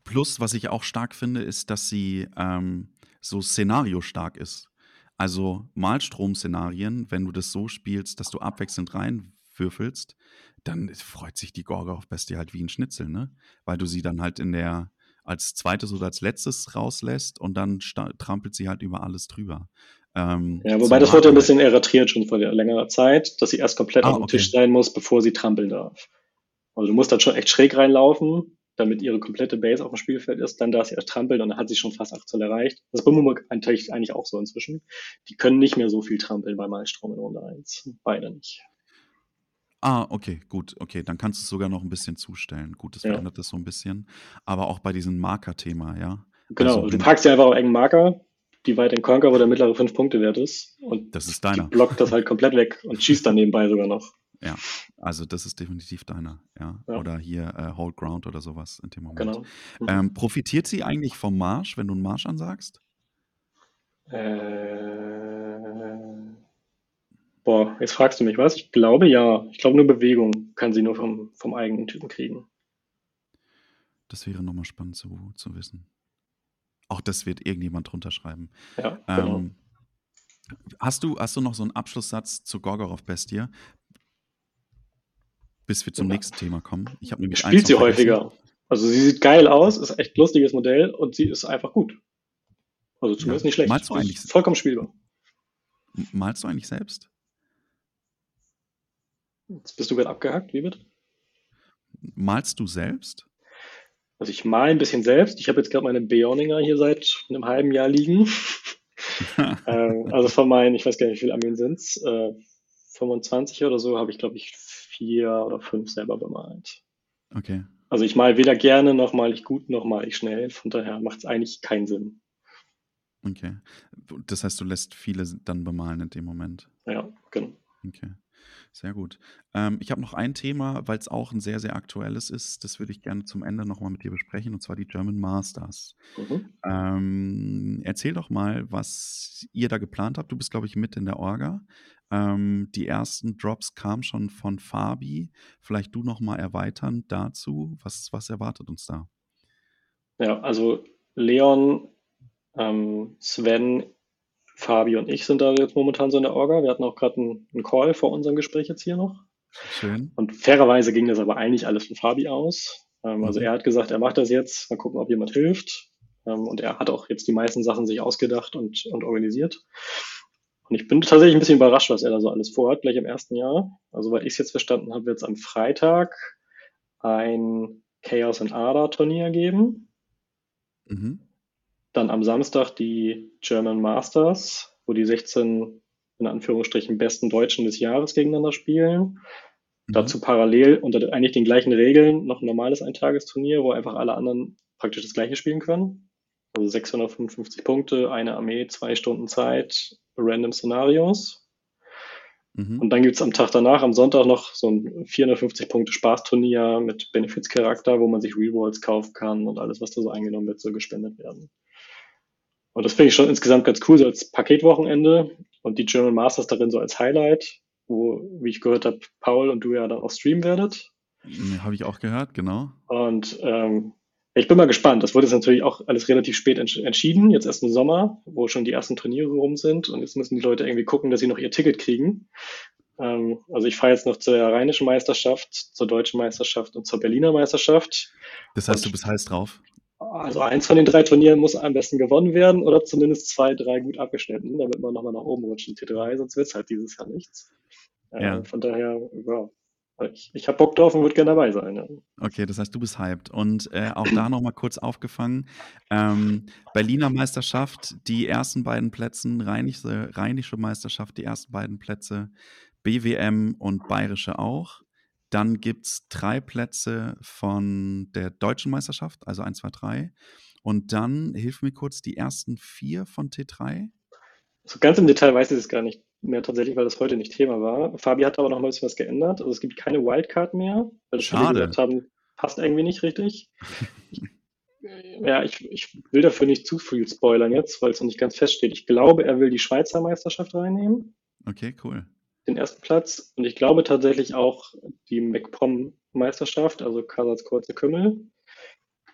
Plus, was ich auch stark finde, ist, dass sie ähm, so szenariostark ist. Also Malstrom-Szenarien, wenn du das so spielst, dass du abwechselnd reinwürfelst, dann freut sich die Gorga auf Bestie halt wie ein Schnitzel, ne? Weil du sie dann halt in der als zweites oder als letztes rauslässt und dann trampelt sie halt über alles drüber. Ähm, ja, wobei das wurde ein bisschen erratiert schon vor längerer Zeit, dass sie erst komplett ah, auf dem okay. Tisch sein muss, bevor sie trampeln darf. Also du musst dann schon echt schräg reinlaufen damit ihre komplette Base auf dem Spielfeld ist, dann darf sie erst trampeln und dann hat sie schon fast 8 Zoll erreicht. Das ist bei Mumuk eigentlich auch so inzwischen. Die können nicht mehr so viel trampeln bei Malstrom in Runde 1. Beide nicht. Ah, okay, gut, okay, dann kannst du es sogar noch ein bisschen zustellen. Gut, das ja. verändert das so ein bisschen. Aber auch bei diesem Marker-Thema, ja. Genau, also, du packst ja einfach auf engen Marker, die weit in Conquer, wo der mittlere 5 Punkte wert ist. Und das ist deiner. blockt das halt komplett weg und schießt dann nebenbei sogar noch. Ja, also das ist definitiv deiner, ja. ja. Oder hier äh, Hold Ground oder sowas in dem Moment. Genau. Mhm. Ähm, profitiert sie eigentlich vom Marsch, wenn du einen Marsch ansagst? Äh, boah, jetzt fragst du mich was. Ich glaube ja. Ich glaube nur Bewegung kann sie nur vom, vom eigenen Typen kriegen. Das wäre nochmal spannend zu, zu wissen. Auch das wird irgendjemand drunter schreiben. Ja, genau. Ähm, hast, du, hast du noch so einen Abschlusssatz zu Gorgorov-Bestie? Bis wir zum ja. nächsten Thema kommen. Ich habe nämlich Spielt sie häufiger. Also sie sieht geil aus, ist echt lustiges Modell und sie ist einfach gut. Also zumindest ja. nicht schlecht. Malst du eigentlich vollkommen spielbar. Malst du eigentlich selbst? Jetzt bist du gerade abgehackt, wie wird? Malst du selbst? Also ich mal ein bisschen selbst. Ich habe jetzt gerade meine Beoninger hier seit einem halben Jahr liegen. äh, also von meinen, ich weiß gar nicht, wie viele Armeen sind es, äh, 25 oder so, habe ich, glaube ich, vier oder fünf selber bemalt. Okay. Also ich mal weder gerne, noch mal ich gut, noch mal ich schnell. Von daher macht es eigentlich keinen Sinn. Okay. Das heißt, du lässt viele dann bemalen in dem Moment. Ja, genau. Okay. Sehr gut. Ähm, ich habe noch ein Thema, weil es auch ein sehr, sehr aktuelles ist. Das würde ich gerne zum Ende nochmal mit dir besprechen, und zwar die German Masters. Mhm. Ähm, erzähl doch mal, was ihr da geplant habt. Du bist, glaube ich, mit in der Orga. Ähm, die ersten Drops kamen schon von Fabi. Vielleicht du nochmal erweitern dazu. Was, was erwartet uns da? Ja, also Leon, ähm, Sven, Fabi und ich sind da jetzt momentan so in der Orga. Wir hatten auch gerade einen, einen, Call vor unserem Gespräch jetzt hier noch. Schön. Und fairerweise ging das aber eigentlich alles von Fabi aus. Ähm, also mhm. er hat gesagt, er macht das jetzt. Mal gucken, ob jemand hilft. Ähm, und er hat auch jetzt die meisten Sachen sich ausgedacht und, und organisiert. Und ich bin tatsächlich ein bisschen überrascht, was er da so alles vorhat, gleich im ersten Jahr. Also, weil ich es jetzt verstanden habe, wird es am Freitag ein Chaos and Ada Turnier geben. Mhm. Dann am Samstag die German Masters, wo die 16 in Anführungsstrichen besten Deutschen des Jahres gegeneinander spielen. Mhm. Dazu parallel unter eigentlich den gleichen Regeln noch ein normales Eintagesturnier, wo einfach alle anderen praktisch das gleiche spielen können. Also 655 Punkte, eine Armee, zwei Stunden Zeit, random Szenarios. Mhm. Und dann gibt es am Tag danach, am Sonntag, noch so ein 450 Punkte Spaßturnier mit Benefits-Charakter, wo man sich Rewards kaufen kann und alles, was da so eingenommen wird, soll gespendet werden. Und das finde ich schon insgesamt ganz cool, so als Paketwochenende und die German Masters darin so als Highlight, wo, wie ich gehört habe, Paul und du ja dann auch streamen werdet. Habe ich auch gehört, genau. Und ähm, ich bin mal gespannt. Das wurde jetzt natürlich auch alles relativ spät entsch entschieden, jetzt erst im Sommer, wo schon die ersten Turniere rum sind. Und jetzt müssen die Leute irgendwie gucken, dass sie noch ihr Ticket kriegen. Ähm, also ich fahre jetzt noch zur rheinischen Meisterschaft, zur deutschen Meisterschaft und zur Berliner Meisterschaft. Das heißt, und, du bist heiß drauf? Also eins von den drei Turnieren muss am besten gewonnen werden oder zumindest zwei, drei gut abgeschnitten, damit man nochmal nach oben rutscht in T3, sonst wird es halt dieses Jahr nichts. Äh, ja. Von daher, ja, ich, ich habe Bock drauf und würde gerne dabei sein. Ja. Okay, das heißt, du bist hyped. Und äh, auch da nochmal kurz aufgefangen. Ähm, Berliner Meisterschaft, die ersten beiden Plätze, Rheinische, Rheinische Meisterschaft, die ersten beiden Plätze, BWM und Bayerische auch. Dann gibt es drei Plätze von der deutschen Meisterschaft, also 1, 2, 3. Und dann, hilf mir kurz, die ersten vier von T3. So ganz im Detail weiß ich es gar nicht mehr tatsächlich, weil das heute nicht Thema war. Fabi hat aber noch mal ein bisschen was geändert. Also es gibt keine Wildcard mehr, weil Schade. gesagt haben, passt irgendwie nicht richtig. ja, ich, ich will dafür nicht zu viel spoilern jetzt, weil es noch nicht ganz feststeht. Ich glaube, er will die Schweizer Meisterschaft reinnehmen. Okay, cool den ersten Platz. Und ich glaube tatsächlich auch die MacPom-Meisterschaft, also Kasats Kurze Kümmel,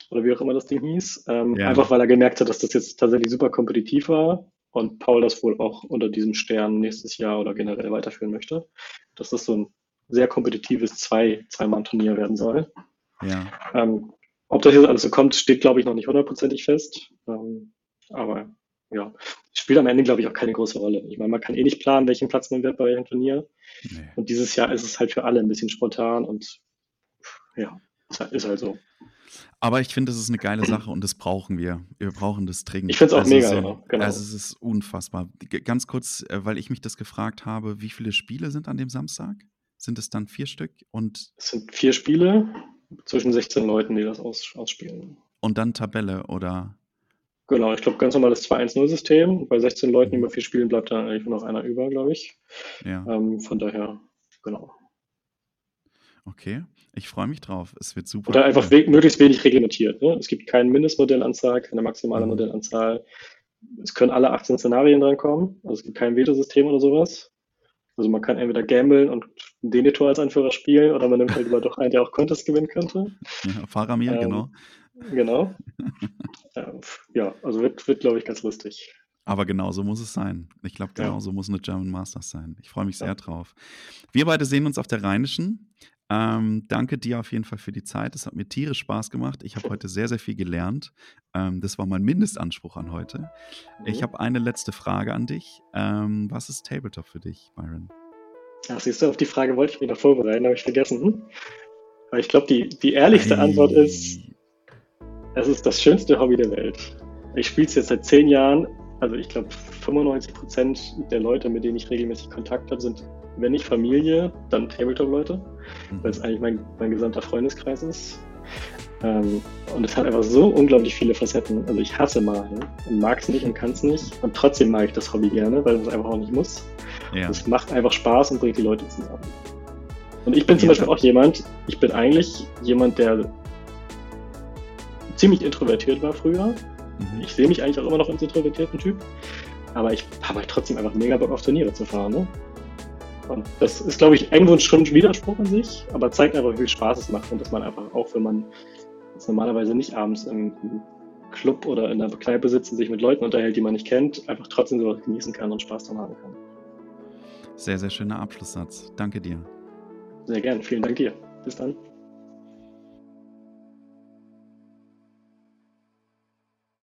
oder wie auch immer das Ding hieß. Ähm, ja. Einfach weil er gemerkt hat, dass das jetzt tatsächlich super kompetitiv war und Paul das wohl auch unter diesem Stern nächstes Jahr oder generell weiterführen möchte. Dass das so ein sehr kompetitives Zwei, Zwei-Mann-Turnier werden soll. Ja. Ähm, ob das jetzt alles so kommt, steht, glaube ich, noch nicht hundertprozentig fest. Ähm, aber ja, spielt am Ende, glaube ich, auch keine große Rolle. Ich meine, man kann eh nicht planen, welchen Platz man wird bei welchem Turnier. Nee. Und dieses Jahr ist es halt für alle ein bisschen spontan und ja, ist halt so. Aber ich finde, das ist eine geile Sache und das brauchen wir. Wir brauchen das dringend. Ich finde es auch also mega, so, genau. Also es ist unfassbar. Ganz kurz, äh, weil ich mich das gefragt habe, wie viele Spiele sind an dem Samstag? Sind es dann vier Stück? Und es sind vier Spiele zwischen 16 Leuten, die das aus, ausspielen. Und dann Tabelle oder? Genau, ich glaube, ganz normales 2-1-0-System. Bei 16 Leuten, die über vier spielen, bleibt da eigentlich nur noch einer über, glaube ich. Ja. Ähm, von daher, genau. Okay, ich freue mich drauf. Es wird super. Oder einfach we möglichst wenig reglementiert. Ne? Es gibt keine Mindestmodellanzahl, keine maximale mhm. Modellanzahl. Es können alle 18 Szenarien drankommen. Also es gibt kein Veto-System oder sowas. Also man kann entweder gamblen und den Denethor als Anführer spielen oder man nimmt halt lieber doch einen, der auch Contest gewinnen könnte. Ja, Faramir, ähm, genau. Genau. ja, also wird, wird glaube ich, ganz lustig. Aber genau so muss es sein. Ich glaube, genau ja. so muss eine German Masters sein. Ich freue mich sehr ja. drauf. Wir beide sehen uns auf der Rheinischen. Ähm, danke dir auf jeden Fall für die Zeit. Es hat mir tierisch Spaß gemacht. Ich habe heute sehr, sehr viel gelernt. Ähm, das war mein Mindestanspruch an heute. Ich mhm. habe eine letzte Frage an dich. Ähm, was ist Tabletop für dich, Byron? Ach, siehst du, auf die Frage wollte ich mich noch vorbereiten, habe ich vergessen. Aber ich glaube, die, die ehrlichste hey. Antwort ist es ist das schönste Hobby der Welt. Ich spiele es jetzt seit zehn Jahren. Also ich glaube, 95 Prozent der Leute, mit denen ich regelmäßig Kontakt habe, sind, wenn nicht Familie, dann Tabletop-Leute, mhm. weil es eigentlich mein, mein gesamter Freundeskreis ist. Ähm, und es hat einfach so unglaublich viele Facetten. Also ich hasse Malen und mag es nicht und kann es nicht. Und trotzdem mag ich das Hobby gerne, weil es einfach auch nicht muss. Ja. Es macht einfach Spaß und bringt die Leute zusammen. Und ich bin zum Beispiel auch jemand, ich bin eigentlich jemand, der ziemlich introvertiert war früher. Mhm. Ich sehe mich eigentlich auch immer noch als introvertierten Typ. Aber ich habe halt trotzdem einfach mega Bock auf Turniere zu fahren. Ne? Und das ist, glaube ich, irgendwo schon ein Widerspruch an sich, aber zeigt einfach, wie viel Spaß es macht und dass man einfach auch, wenn man jetzt normalerweise nicht abends im, Club oder in einer Kneipe sitzt und sich mit Leuten unterhält, die man nicht kennt, einfach trotzdem sowas genießen kann und Spaß dran haben kann. Sehr, sehr schöner Abschlusssatz. Danke dir. Sehr gerne. Vielen Dank dir. Bis dann.